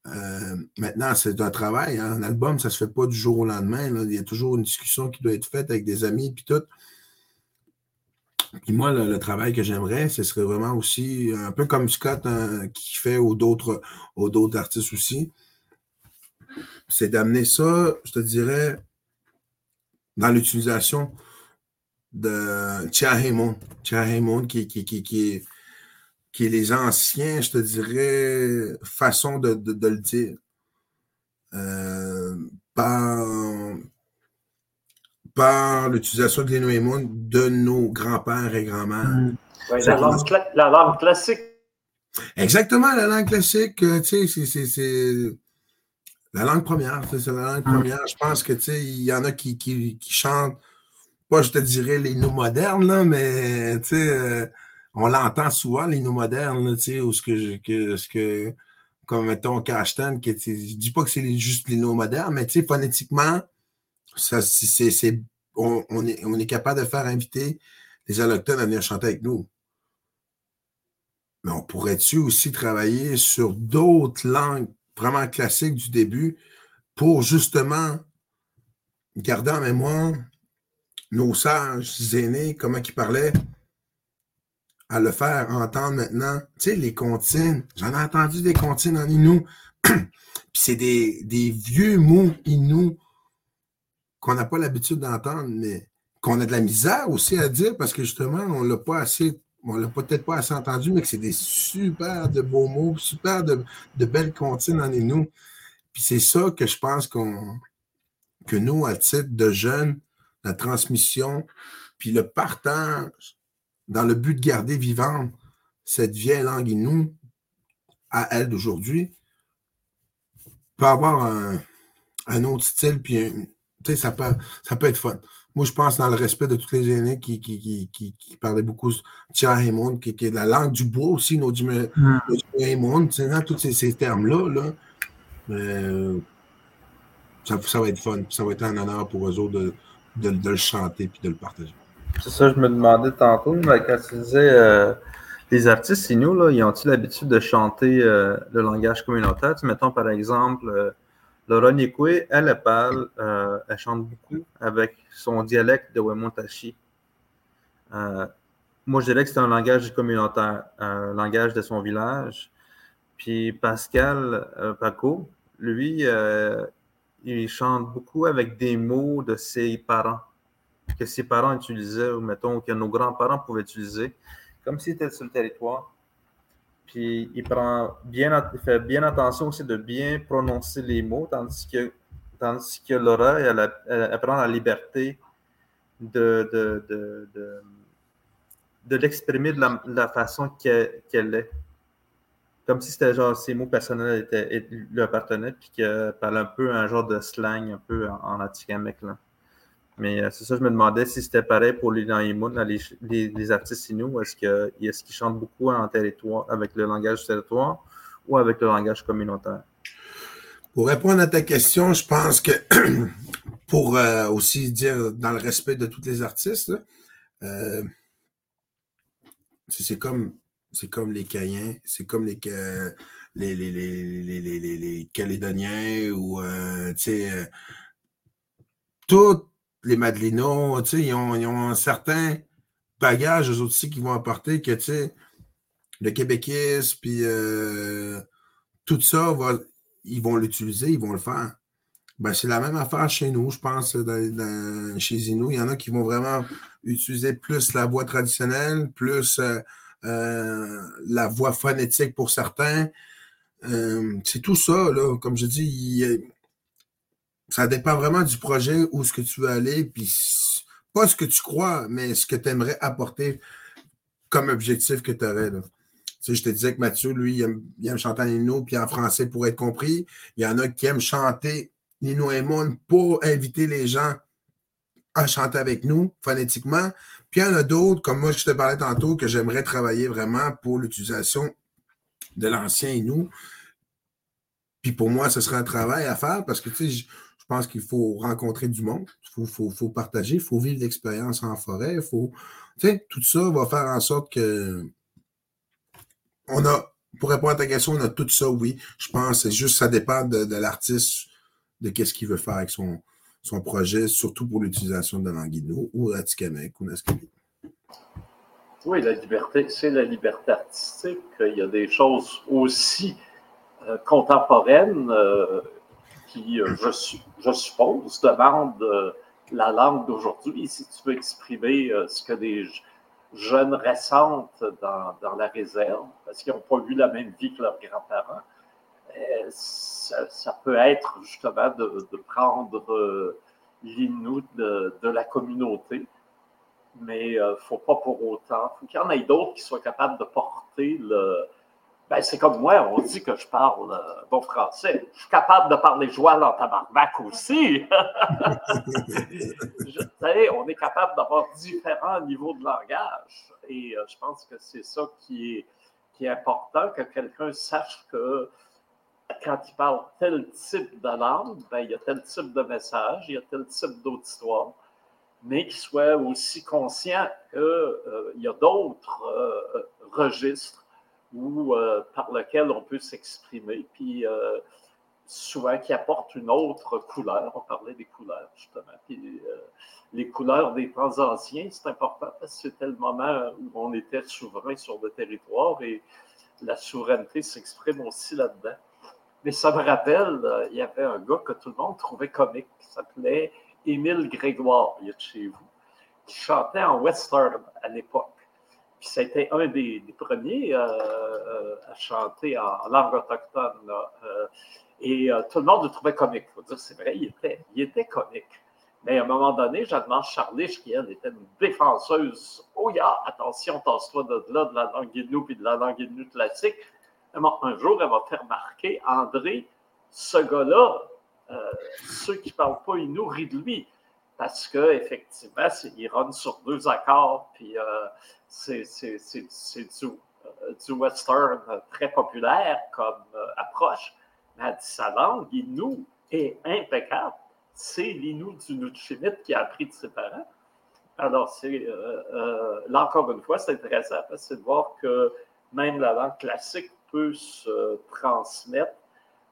Euh, maintenant, c'est un travail. Hein. Un album, ça ne se fait pas du jour au lendemain. Il y a toujours une discussion qui doit être faite avec des amis puis tout. Puis moi, le, travail que j'aimerais, ce serait vraiment aussi, un peu comme Scott hein, qui fait ou d'autres d'autres artistes aussi, c'est d'amener ça, je te dirais, dans l'utilisation de Chia Haymon. Chia qui, qui, qui, qui, est qui est les anciens, je te dirais, façons de, le dire. Euh, par, par l'utilisation de l'énoémon de nos grands-pères et grands-mères. Mm. la, langue classique. Exactement, la langue classique, euh, tu sais, c'est la langue première, c'est la langue mm. première. Je pense que, tu sais, il y en a qui, qui, chantent, pas, je te dirais, les noms modernes, là, mais, tu sais, euh, on l'entend souvent, les noms modernes, tu sais, ou ce que, ce que, comme mettons Cashton, que je dis pas que c'est juste les noms modernes, mais tu sais, phonétiquement, ça, on, on, est, on est capable de faire inviter les allochtones à venir chanter avec nous. Mais on pourrait-tu aussi travailler sur d'autres langues vraiment classiques du début pour justement garder en mémoire nos sages aînés, comment ils parlaient, à le faire entendre maintenant. Tu sais, les comptines, j'en ai entendu des comptines en Inou. Puis c'est des, vieux mots Inou qu'on n'a pas l'habitude d'entendre, mais qu'on a de la misère aussi à dire parce que justement, on l'a pas assez, on l'a peut-être pas assez entendu, mais que c'est des super de beaux mots, super de, belles comptines en nous. Puis c'est ça que je pense que nous, à titre de jeunes, la transmission, puis le partage, dans le but de garder vivante cette vieille langue nous à elle d'aujourd'hui, peut avoir un, autre style, puis ça peut, ça peut être fun. Moi, je pense dans le respect de tous les aînés qui, qui, qui, qui, parlaient beaucoup de qui, qui est la langue du bois aussi, nos dans tous ces, ces termes-là. Là, euh, ça, ça, va être fun. Ça va être un honneur pour eux autres de, de, le chanter et de le partager. C'est ça, je me demandais tantôt, mais quand tu disais euh, les artistes signaux, là, ils ont-ils l'habitude de chanter euh, le langage communautaire? Tu, mettons par exemple euh, Laura Nikwe, elle, elle parle, euh, elle chante beaucoup avec son dialecte de Wemontashi. moi, je dirais que c'est un langage communautaire, un langage de son village. Puis Pascal Paco, lui, il chante beaucoup avec des mots de ses parents que ses parents utilisaient, ou mettons que nos grands-parents pouvaient utiliser, comme s'ils étaient sur le territoire. Puis il prend bien, fait bien attention aussi de bien prononcer les mots, tandis que, tandis que Laura, prend la liberté de, de, de, l'exprimer de la, façon qu'elle est. Comme si c'était genre ses mots personnels étaient, lui appartenaient, puis qu'elle parle un peu un genre de slang un peu en, en là. Mais euh, c'est ça, je me demandais si c'était pareil pour les, les, les, artistes inuits. Est-ce qu'ils chantent beaucoup en avec le langage du territoire ou avec le langage communautaire? Pour répondre à ta question, je pense que pour euh, aussi dire dans le respect de tous les artistes, euh, c'est comme c'est comme les Caïens, c'est comme les, les, les, les, les, Calédoniens ou tu sais tout les Madelinos, tu sais, ils ont, ils ont un certain bagage, eux aussi, qui vont apporter que, tu sais, le québéquisme, puis euh, tout ça, va, ils vont l'utiliser, ils vont le faire. Ben, c'est la même affaire chez nous, je pense, chez nous. Il y en a qui vont vraiment utiliser plus la voix traditionnelle, plus euh, euh, la voix phonétique pour certains. c'est tout ça, là. Comme je dis, ça dépend vraiment du projet, où ce que tu veux aller, puis pas ce que tu crois, mais ce que tu aimerais apporter comme objectif que tu aurais. Sais, je te disais que Mathieu, lui, il aime, chanter en Nino puis en français pour être compris. Il y en a qui aiment chanter Nino et Moon pour inviter les gens à chanter avec nous phonétiquement. Puis il y en a d'autres, comme moi, je te parlais tantôt, que j'aimerais travailler vraiment pour l'utilisation de l'ancien Inou. Puis pour moi, ce serait un travail à faire parce que, tu sais, je pense qu'il faut rencontrer du monde, il faut, partager, il faut vivre l'expérience en forêt, faut. tout ça va faire en sorte que on a, pour répondre à ta question, on a tout ça, oui. Je pense c'est juste ça dépend de, l'artiste, de qu'est-ce qu'il veut faire avec son, son projet, surtout pour l'utilisation de l'anguino ou Atikamek ou Naskali. Oui, la liberté, c'est la liberté artistique. Il y a des choses aussi euh, contemporaines. Euh, qui, euh, je, suppose, demande euh, la langue d'aujourd'hui, si tu veux exprimer ce que des jeunes récentes dans, dans la réserve, parce qu'ils n'ont pas eu la même vie que leurs grands-parents, ça, peut être justement de, prendre l'innout de, de, la communauté, mais il ne faut pas pour autant, qu'il y en ait d'autres qui soient capables de porter le, ben, c'est comme moi, on dit que je parle euh, bon français. Je suis capable de parler joual en tabarnak aussi. je, on est capable d'avoir différents niveaux de langage. Et euh, je pense que c'est ça qui est important, que quelqu'un sache que quand il parle tel type de langue, ben, il y a tel type de message, il y a tel type d'auditoire, mais qu'il soit aussi conscient qu'il euh, y a d'autres registres ou euh, par lequel on peut s'exprimer, puis euh, souvent qui apporte une autre couleur. On parlait des couleurs, justement. Puis, euh, les couleurs des temps anciens, c'est important parce que c'était le moment où on était souverain sur le territoire et la souveraineté s'exprime aussi là-dedans. Mais ça me rappelle, il y avait un gars que tout le monde trouvait comique, qui s'appelait Émile Grégoire, il est chez vous, qui chantait en western à l'époque. Puis c'était un des, premiers à chanter en langue autochtone. et tout le monde le trouvait comique. Il faut dire, c'est vrai, il était, comique. Mais à un moment donné, Jeanne-Marc Charlich, qui elle était une défenseuse, oh yeah, attention, tasse-toi de là, de la langue puis de la langue Innu classique. Un jour, elle m'a fait remarquer, André, ce gars-là, euh, ceux qui ne parlent pas Innu rient de lui. Parce qu'effectivement, il run sur deux accords, puis euh, c'est du, euh, du, western très populaire comme approche. Mais dit sa langue, Innu, est impeccable c'est l'Inou du Nutchimit qui a appris de ses parents. Alors, c'est, là encore une fois, c'est intéressant parce que de voir que même la langue classique peut se transmettre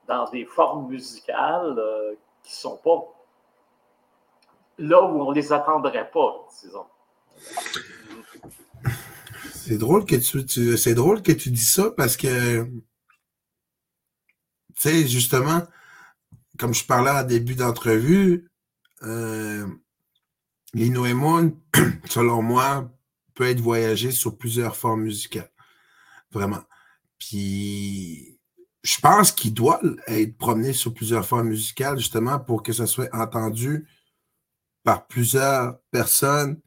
dans des formes musicales euh, qui ne sont pas là où on ne les attendrait pas, disons. C'est drôle que tu, c'est drôle que tu dis ça parce que tu sais, justement, comme je parlais en début d'entrevue, euh, Lino selon moi, peut être voyagé sur plusieurs formes musicales. Vraiment. Puis, je pense qu'il doit être promené sur plusieurs formes musicales, justement, pour que ça soit entendu par plusieurs personnes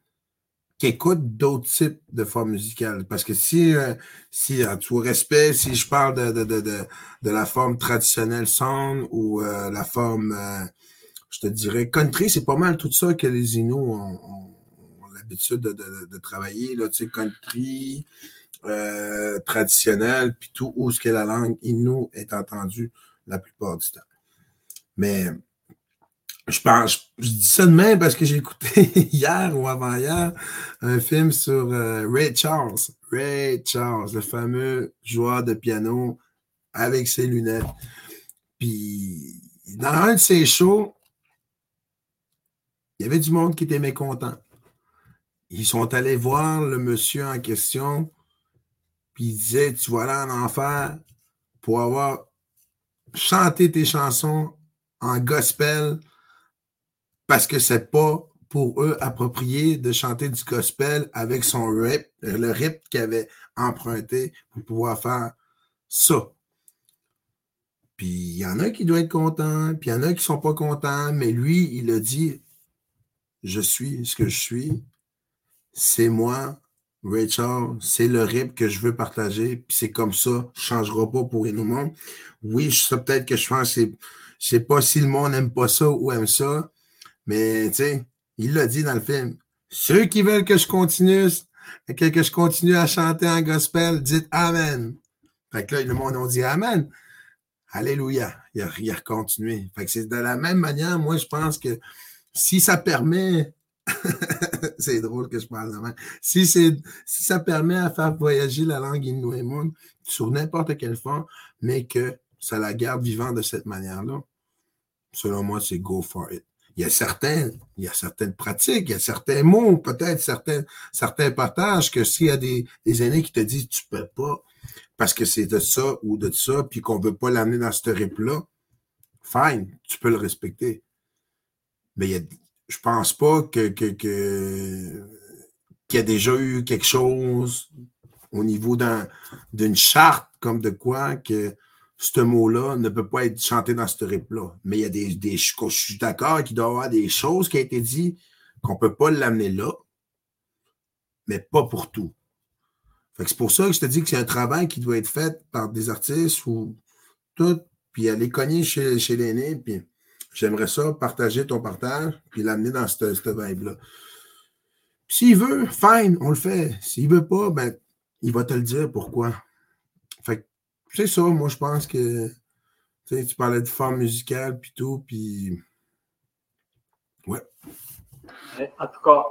qui écoutent d'autres types de formes musicales. Parce que si, euh, si en tout respect, si je parle de, de, de, de, la forme traditionnelle sound ou euh, la forme, euh, je te dirais, country, c'est pas mal tout ça que les Inuits ont, ont, l'habitude de, de, de, travailler, là, tu sais, country, euh, traditionnel, puis tout, où ce que la langue Innu est entendue la plupart du temps. Mais je pense, je dis ça de même parce que j'ai écouté hier ou avant-hier un film sur euh, Ray Charles. Ray Charles, le fameux joueur de piano avec ses lunettes. Puis, dans un de ses shows, il y avait du monde qui était mécontent. Ils sont allés voir le monsieur en question, puis il disait Tu vas aller en enfer pour avoir chanté tes chansons en gospel parce que c'est pas pour eux approprié de chanter du gospel avec son rip, le rip qu'il avait emprunté pour pouvoir faire ça. Puis il y en a qui doivent être contents, puis il y en a qui sont pas contents, mais lui, il a dit Je suis ce que je suis, c'est moi, Rachel, c'est le rip que je veux partager, puis c'est comme ça, ne changera pas pour nous monde. Oui, je sais peut-être que je pense, c'est, je sais pas si le monde n'aime pas ça ou aime ça, mais, tu sais, il l'a dit dans le film. Ceux qui veulent que je continue, que, que je continue à chanter en gospel, dites Amen. Fait que là, le monde a dit Amen. Alléluia. Il a, il continué. Fait que c'est de la même manière, moi, je pense que si ça permet, c'est drôle que je parle de même, si, si ça permet à faire voyager la langue Inuit sur n'importe quelle forme, mais que ça la garde vivante de cette manière-là, selon moi, c'est go for it il y a certains, il y a certaines pratiques, il y a certains mots, peut-être certains, certains partages que s'il y a des, des aînés qui te disent tu peux pas parce que c'est de ça ou de ça, puis qu'on veut pas l'amener dans ce rip-là, fine, tu peux le respecter. Mais il y a, je pense pas que, que, qu'il y a déjà eu quelque chose au niveau d'une charte comme de quoi que ce mot-là ne peut pas être chanté dans ce rip-là. Mais il y a des, des je suis d'accord qu'il doit y avoir des choses qui ont été dites qu'on ne peut pas l'amener là, mais pas pour tout. c'est pour ça que je te dis que c'est un travail qui doit être fait par des artistes ou tout, puis aller cogner chez, chez l'aîné, puis j'aimerais ça, partager ton partage, puis l'amener dans cette, vibe-là. S'il veut, fine, on le fait. S'il veut pas, ben, il va te le dire pourquoi. C'est ça, moi, je pense que tu parlais de forme musicale, puis tout, puis. Ouais. En tout cas,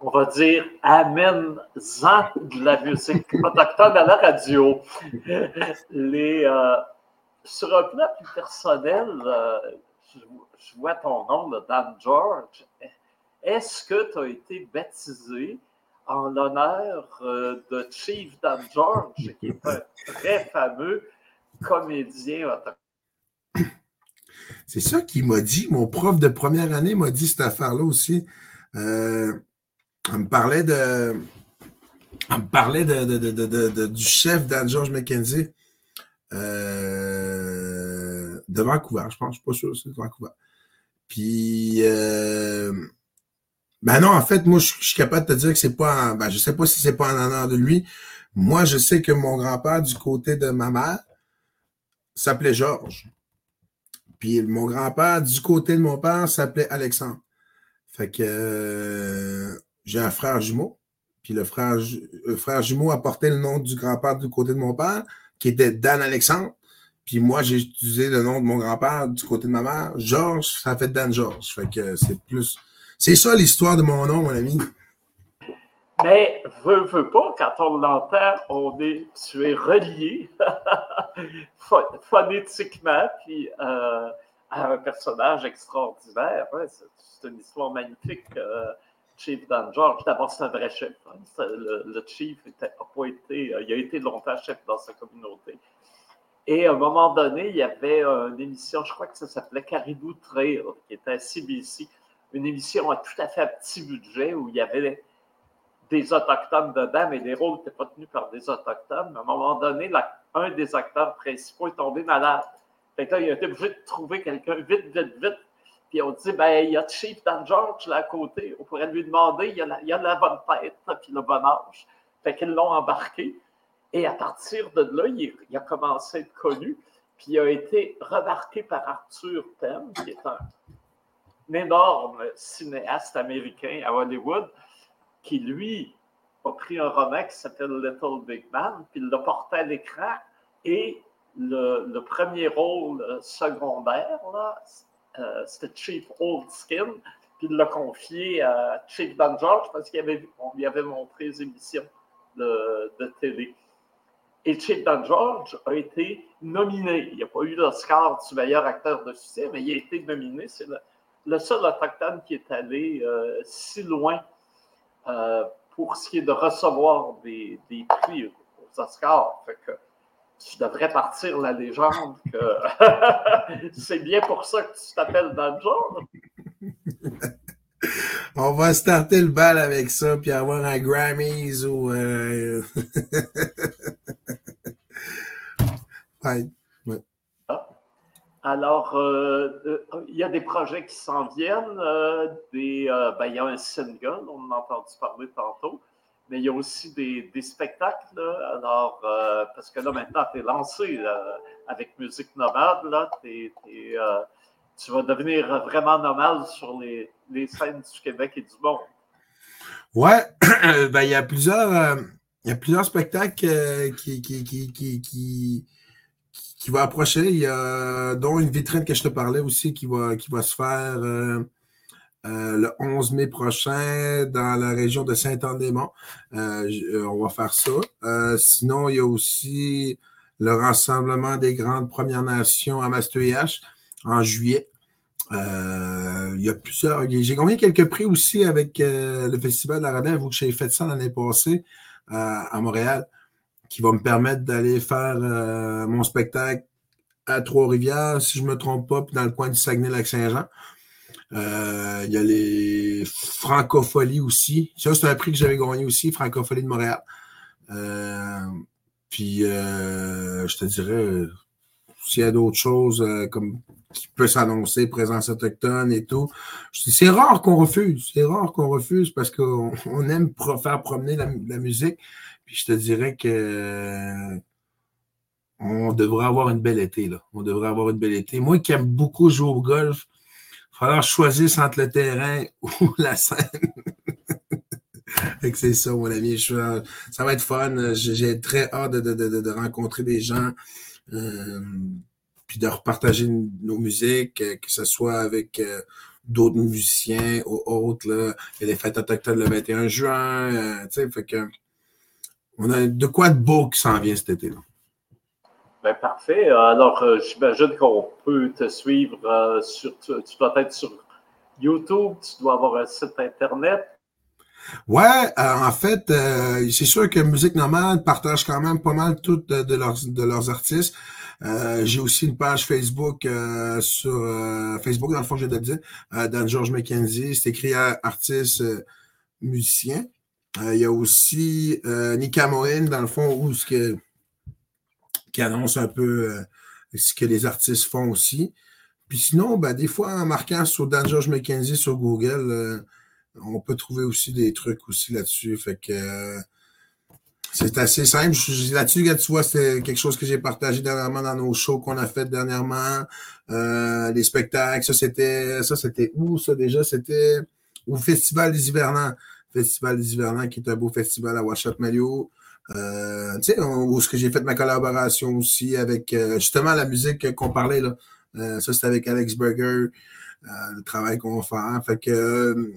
on va dire amène-en de la musique autochtone à la radio. Les, euh, sur un plan plus personnel, euh, je, vois ton nom, Dan George. Est-ce que tu as été baptisé en l'honneur euh, de Chief Dan George, qui est un très fameux comédien C'est ça qu'il m'a dit. Mon prof de première année m'a dit cette affaire-là aussi. Euh, on me parlait de. me parlait de, du chef d'Anne George McKenzie euh, de Vancouver, je pense, je suis pas sûr, c'est de Vancouver. Puis, euh, ben non, en fait, moi, je, suis capable de te dire que c'est pas, en, ben, je sais pas si c'est pas en honneur de lui. Moi, je sais que mon grand-père, du côté de ma mère, s'appelait Georges. Puis mon grand-père, du côté de mon père, s'appelait Alexandre. Fait que euh, j'ai un frère jumeau. Puis le frère, le frère jumeau a porté le nom du grand-père du côté de mon père, qui était Dan Alexandre. Puis moi, j'ai utilisé le nom de mon grand-père du côté de ma mère. Georges, ça fait Dan Georges. Fait que c'est plus. C'est ça l'histoire de mon nom, mon ami. Mais, veux, veux pas, quand on l'entend, on est, tu es relié phonétiquement puis, euh, à un personnage extraordinaire. c'est une histoire magnifique. Euh, Chief Dan George, d'abord, c'est un vrai chef. Hein. Le, Chief n'a pas été, euh, il a été longtemps chef dans sa communauté. Et à un moment donné, il y avait une émission, je crois que ça s'appelait Caribou Trail, qui était à CBC, une émission à tout à fait petit budget où il y avait des Autochtones dedans, mais les rôles n'étaient pas tenus par des Autochtones. à un moment donné, un des acteurs principaux est tombé malade. Fait que là, il a été obligé de trouver quelqu'un vite, vite, vite. Puis on dit, ben, il y a Chief Dan George là à côté. On pourrait lui demander, il y a la, il y a la bonne tête, puis le bon âge. Fait qu'ils l'ont embarqué. Et à partir de là, il, a commencé à être connu. Puis il a été remarqué par Arthur Penn, qui est un énorme cinéaste américain à Hollywood qui, lui, a pris un roman qui s'appelle Little Big Man, puis il l'a porté à l'écran. Et le, premier rôle secondaire, euh, c'était Chief Old Skin, puis il l'a confié à Chief Dan George parce qu'on lui avait montré les émissions de, télé. Et Chief Dan George a été nominé. Il n'a pas eu l'Oscar du meilleur acteur de succès, mais il a été nominé. C'est le, seul autochtone qui est allé euh, si loin euh, pour ce qui est de recevoir des, prix aux Oscars. Fait que tu devrais partir la légende que c'est bien pour ça que tu t'appelles Dan On va starter le bal avec ça, puis avoir un Grammys ou. Euh... ouais. Alors, euh, euh, il y a des projets qui s'en viennent. Euh, des, ben, il y a un single, on en a entendu parler tantôt, mais il y a aussi des, spectacles. Alors, parce que là, maintenant, tu es lancé avec Musique Nomade. Là, tu vas devenir vraiment nomade sur les, scènes du Québec et du monde. Ouais, ben, il y a plusieurs, il y a plusieurs spectacles qui, qui, qui qui va approcher. Il y a dont une vitrine que je te parlais aussi qui va, qui va se faire euh, euh, le 11 mai prochain dans la région de Saint-Anne-des-Monts. Euh, on va faire ça. sinon, il y a aussi le rassemblement des grandes Premières Nations à Masteuillache en juillet. il y a plusieurs. J'ai gagné quelques prix aussi avec le Festival de la vous que j'ai fait ça l'année passée à Montréal qui va me permettre d'aller faire euh, mon spectacle à Trois-Rivières, si je me trompe pas, puis dans le coin du Saguenay-Lac-Saint-Jean. Euh, il y a les Francopholies aussi. Ça, c'est un prix que j'avais gagné aussi, Francophonie de Montréal. Euh, puis, je te dirais, s'il y a d'autres choses comme qui peut s'annoncer, présence autochtone et tout. C'est rare qu'on refuse. C'est rare qu'on refuse parce qu'on aime faire promener la musique je te dirais que euh, on devrait avoir une belle été, là. On devrait avoir une belle été. Moi qui aime beaucoup jouer au golf, il va falloir choisir entre le terrain ou la scène. c'est ça, mon ami. ça va être fun. J'ai très hâte de, rencontrer des gens. Euh, puis de repartager nos musiques, que ce soit avec euh, d'autres musiciens ou autres. Là. Il y a les fêtes autochtones le 21 juin. sais, fait que on a de quoi de beau qui s'en vient cet été-là. Ben, parfait. Alors, euh, j'imagine qu'on peut te suivre euh, sur. Tu, dois être sur YouTube, tu dois avoir un site Internet. Ouais, euh, en fait, c'est sûr que Musique Nomade partage quand même pas mal toutes de, leurs, de leurs artistes. J'ai aussi une page Facebook sur Facebook, dans le fond, j'ai de dire, Dan George McKenzie. C'est écrit artiste musicien. Il y a aussi Nika Moen, dans le fond, où ce que, qui annonce un peu ce que les artistes font aussi. Puis sinon, ben, des fois, en marquant sur Dan George McKenzie sur Google, on peut trouver aussi des trucs aussi là-dessus. Fait que c'est assez simple. Là-dessus, tu vois, c'est quelque chose que j'ai partagé dernièrement dans nos shows qu'on a fait dernièrement. Euh, les spectacles, ça c'était ça c'était où ça déjà? C'était au Festival des Hivernants. Festival des qui est un beau festival à Washat Mario. Euh, tu sais, où ce que j'ai fait ma collaboration aussi avec euh, justement la musique qu'on parlait là. Euh, ça, c'était avec Alex Berger, le travail qu'on va faire. Fait que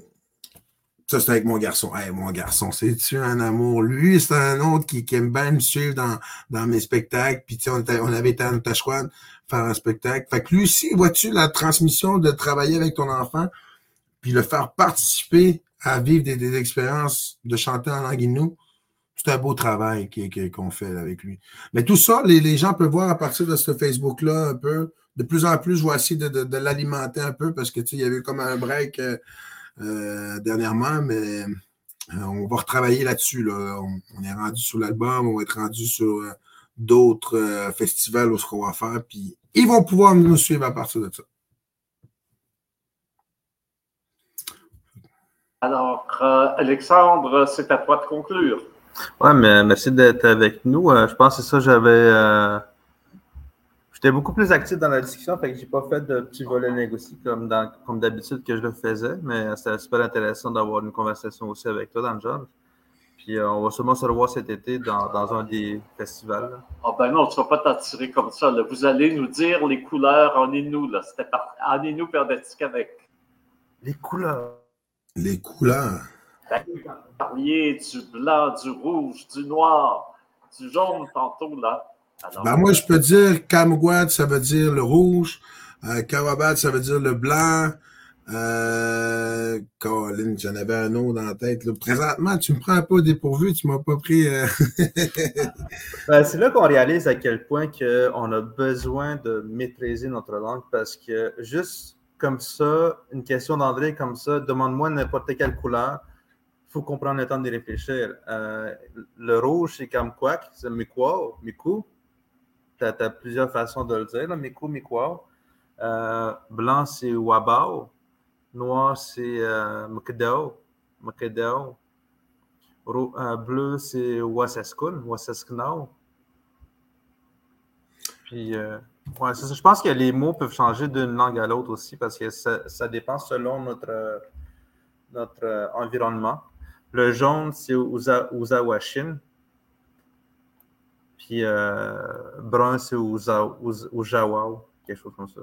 ça, c'est avec mon garçon. Hey, mon garçon, c'est-tu un amour? Lui, c'est un autre qui, aime bien me suivre dans, dans mes spectacles. Puis, tu sais, on, on, avait été à Notachouane faire un spectacle. Fait que lui aussi, vois-tu la transmission de travailler avec ton enfant, puis le faire participer à vivre des, expériences de chanter en langue C'est un beau travail qu'on fait avec lui. Mais tout ça, les, gens peuvent voir à partir de ce Facebook-là un peu. De plus en plus, je vais essayer de, de, l'alimenter un peu parce que, tu sais, il y avait comme un break. Euh, euh, dernièrement, mais euh, on va retravailler là-dessus. Là. On, est rendu sur l'album, on va être rendu sur euh, d'autres festivals où ce qu'on va faire, puis ils vont pouvoir nous suivre à partir de ça. Alors, Alexandre, c'est à toi de conclure. Oui, mais merci d'être avec nous. je pense que c'est ça, j'avais J'étais beaucoup plus actif dans la discussion, fait que j'ai pas fait de petits volets négociés comme, comme d'habitude que je le faisais, mais c'était super intéressant d'avoir une conversation aussi avec toi dans le genre. Puis euh, on va sûrement se revoir cet été dans, dans un des festivals. Ah ben non, tu vas pas t'attirer comme ça. Vous allez nous dire les couleurs en Inou. Là. C'était par... en Inou avec. Les couleurs. Les couleurs. Vous parliez du blanc, du rouge, du noir, du jaune tantôt, là. Ben, moi, je peux dire Kamwad, ça veut dire le rouge. Euh, Kawabad, ça veut dire le blanc. Euh, Colin, j'en avais un autre dans la tête. Présentement, tu me prends un peu dépourvu, tu m'as pas pris. Euh... ben, c'est là qu'on réalise à quel point que on a besoin de maîtriser notre langue parce que juste comme ça, une question d'André comme ça, demande-moi n'importe quelle couleur, il faut qu'on prenne le temps de réfléchir. Euh, le rouge, c'est comme quoi? C'est Mikwao, Miku tu as, plusieurs façons de le dire. Là. Mikwao. Euh, blanc, c'est Wabao. Noir, c'est euh, Mkedao. Euh, bleu, c'est Waseskun, Wasesknao. Puis, euh, ouais, je pense que les mots peuvent changer d'une langue à l'autre aussi parce que ça, ça, dépend selon notre, notre environnement. Le jaune, c'est Uza, Uzawashin. Puis euh, brun, c'est au, Jawao, quelque chose comme ça.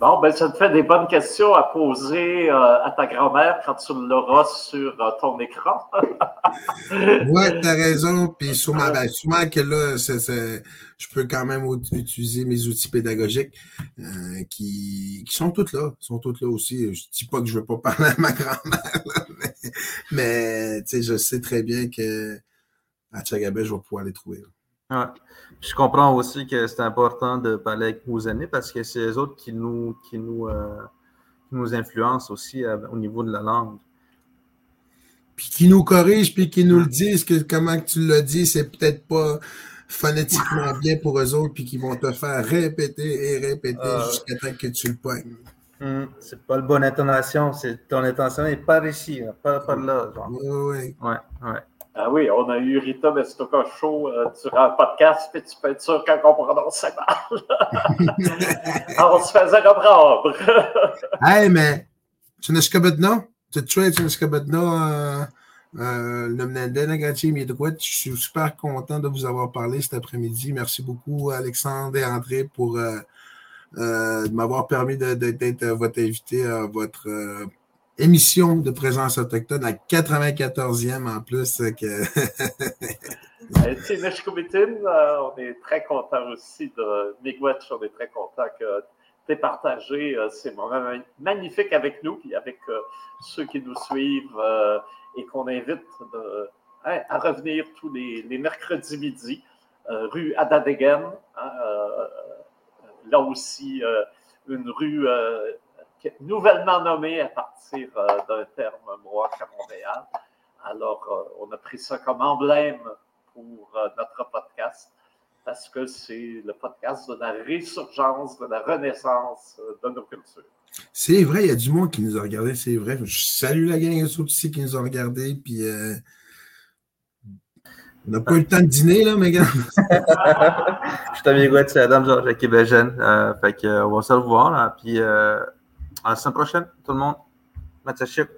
Bon, ben ça te fait des bonnes questions à poser euh, à ta grand-mère quand tu l'auras sur euh, ton écran. oui, tu as raison. Puis sûrement, ben, sûrement que là, je peux quand même utiliser mes outils pédagogiques qui, qui, sont tous là. sont tous là aussi. Je ne dis pas que je ne veux pas parler à ma grand-mère, mais je sais très bien que à Tchagabé, je vais pouvoir les trouver. Ouais. Je comprends aussi que c'est important de parler avec nos amis parce que c'est eux autres qui nous, qui nous, euh, nous influencent aussi euh, au niveau de la langue. Puis qui nous corrigent, puis qui nous le disent, que comment tu l'as dit, c'est peut-être pas phonétiquement bien pour eux autres, puis qui vont te faire répéter et répéter ah. jusqu'à temps que tu le pognes. Hmm, c'est pas la bonne intonation. C'est, ton intention n'est pas ici, pas par là. Oui, oui. Ouais, ouais. Ah oui, on a eu Rita Bestoka Show euh, durant le podcast, puis tu peux être sûr quand on prononçait mal. on se faisait reprendre. hey, mais tu n'es pas bedno? Tu es tu n'es pas bedno? Je suis super content de vous avoir parlé cet après-midi. Merci beaucoup, Alexandre et André, pour euh, euh, de m'avoir permis d'être votre invité à votre euh, émission de présence autochtone, la 94e en plus. Que... Ben, euh, on est très content aussi de Miigwech, on est très content que tu aies partagé ces moments magnifiques avec nous et avec ceux qui nous suivent et qu'on invite hein, à revenir tous les, mercredis midi, rue Adadegen. Hein, là aussi, une rue nouvellement nommé à partir d'un terme moi à Montréal. Alors, on a pris ça comme emblème pour notre podcast parce que c'est le podcast de la résurgence, de la renaissance de nos cultures. C'est vrai, il y a du monde qui nous a regardé, c'est vrai. Je salue la gang autres aussi qui nous ont regardé, puis euh, on n'a pas eu le temps de dîner, là, mes gars. Je suis amigo de Adam Georges Québécois. Euh, fait que, on va se revoir, là, puis euh, à la semaine prochaine, tout le monde. Mathieu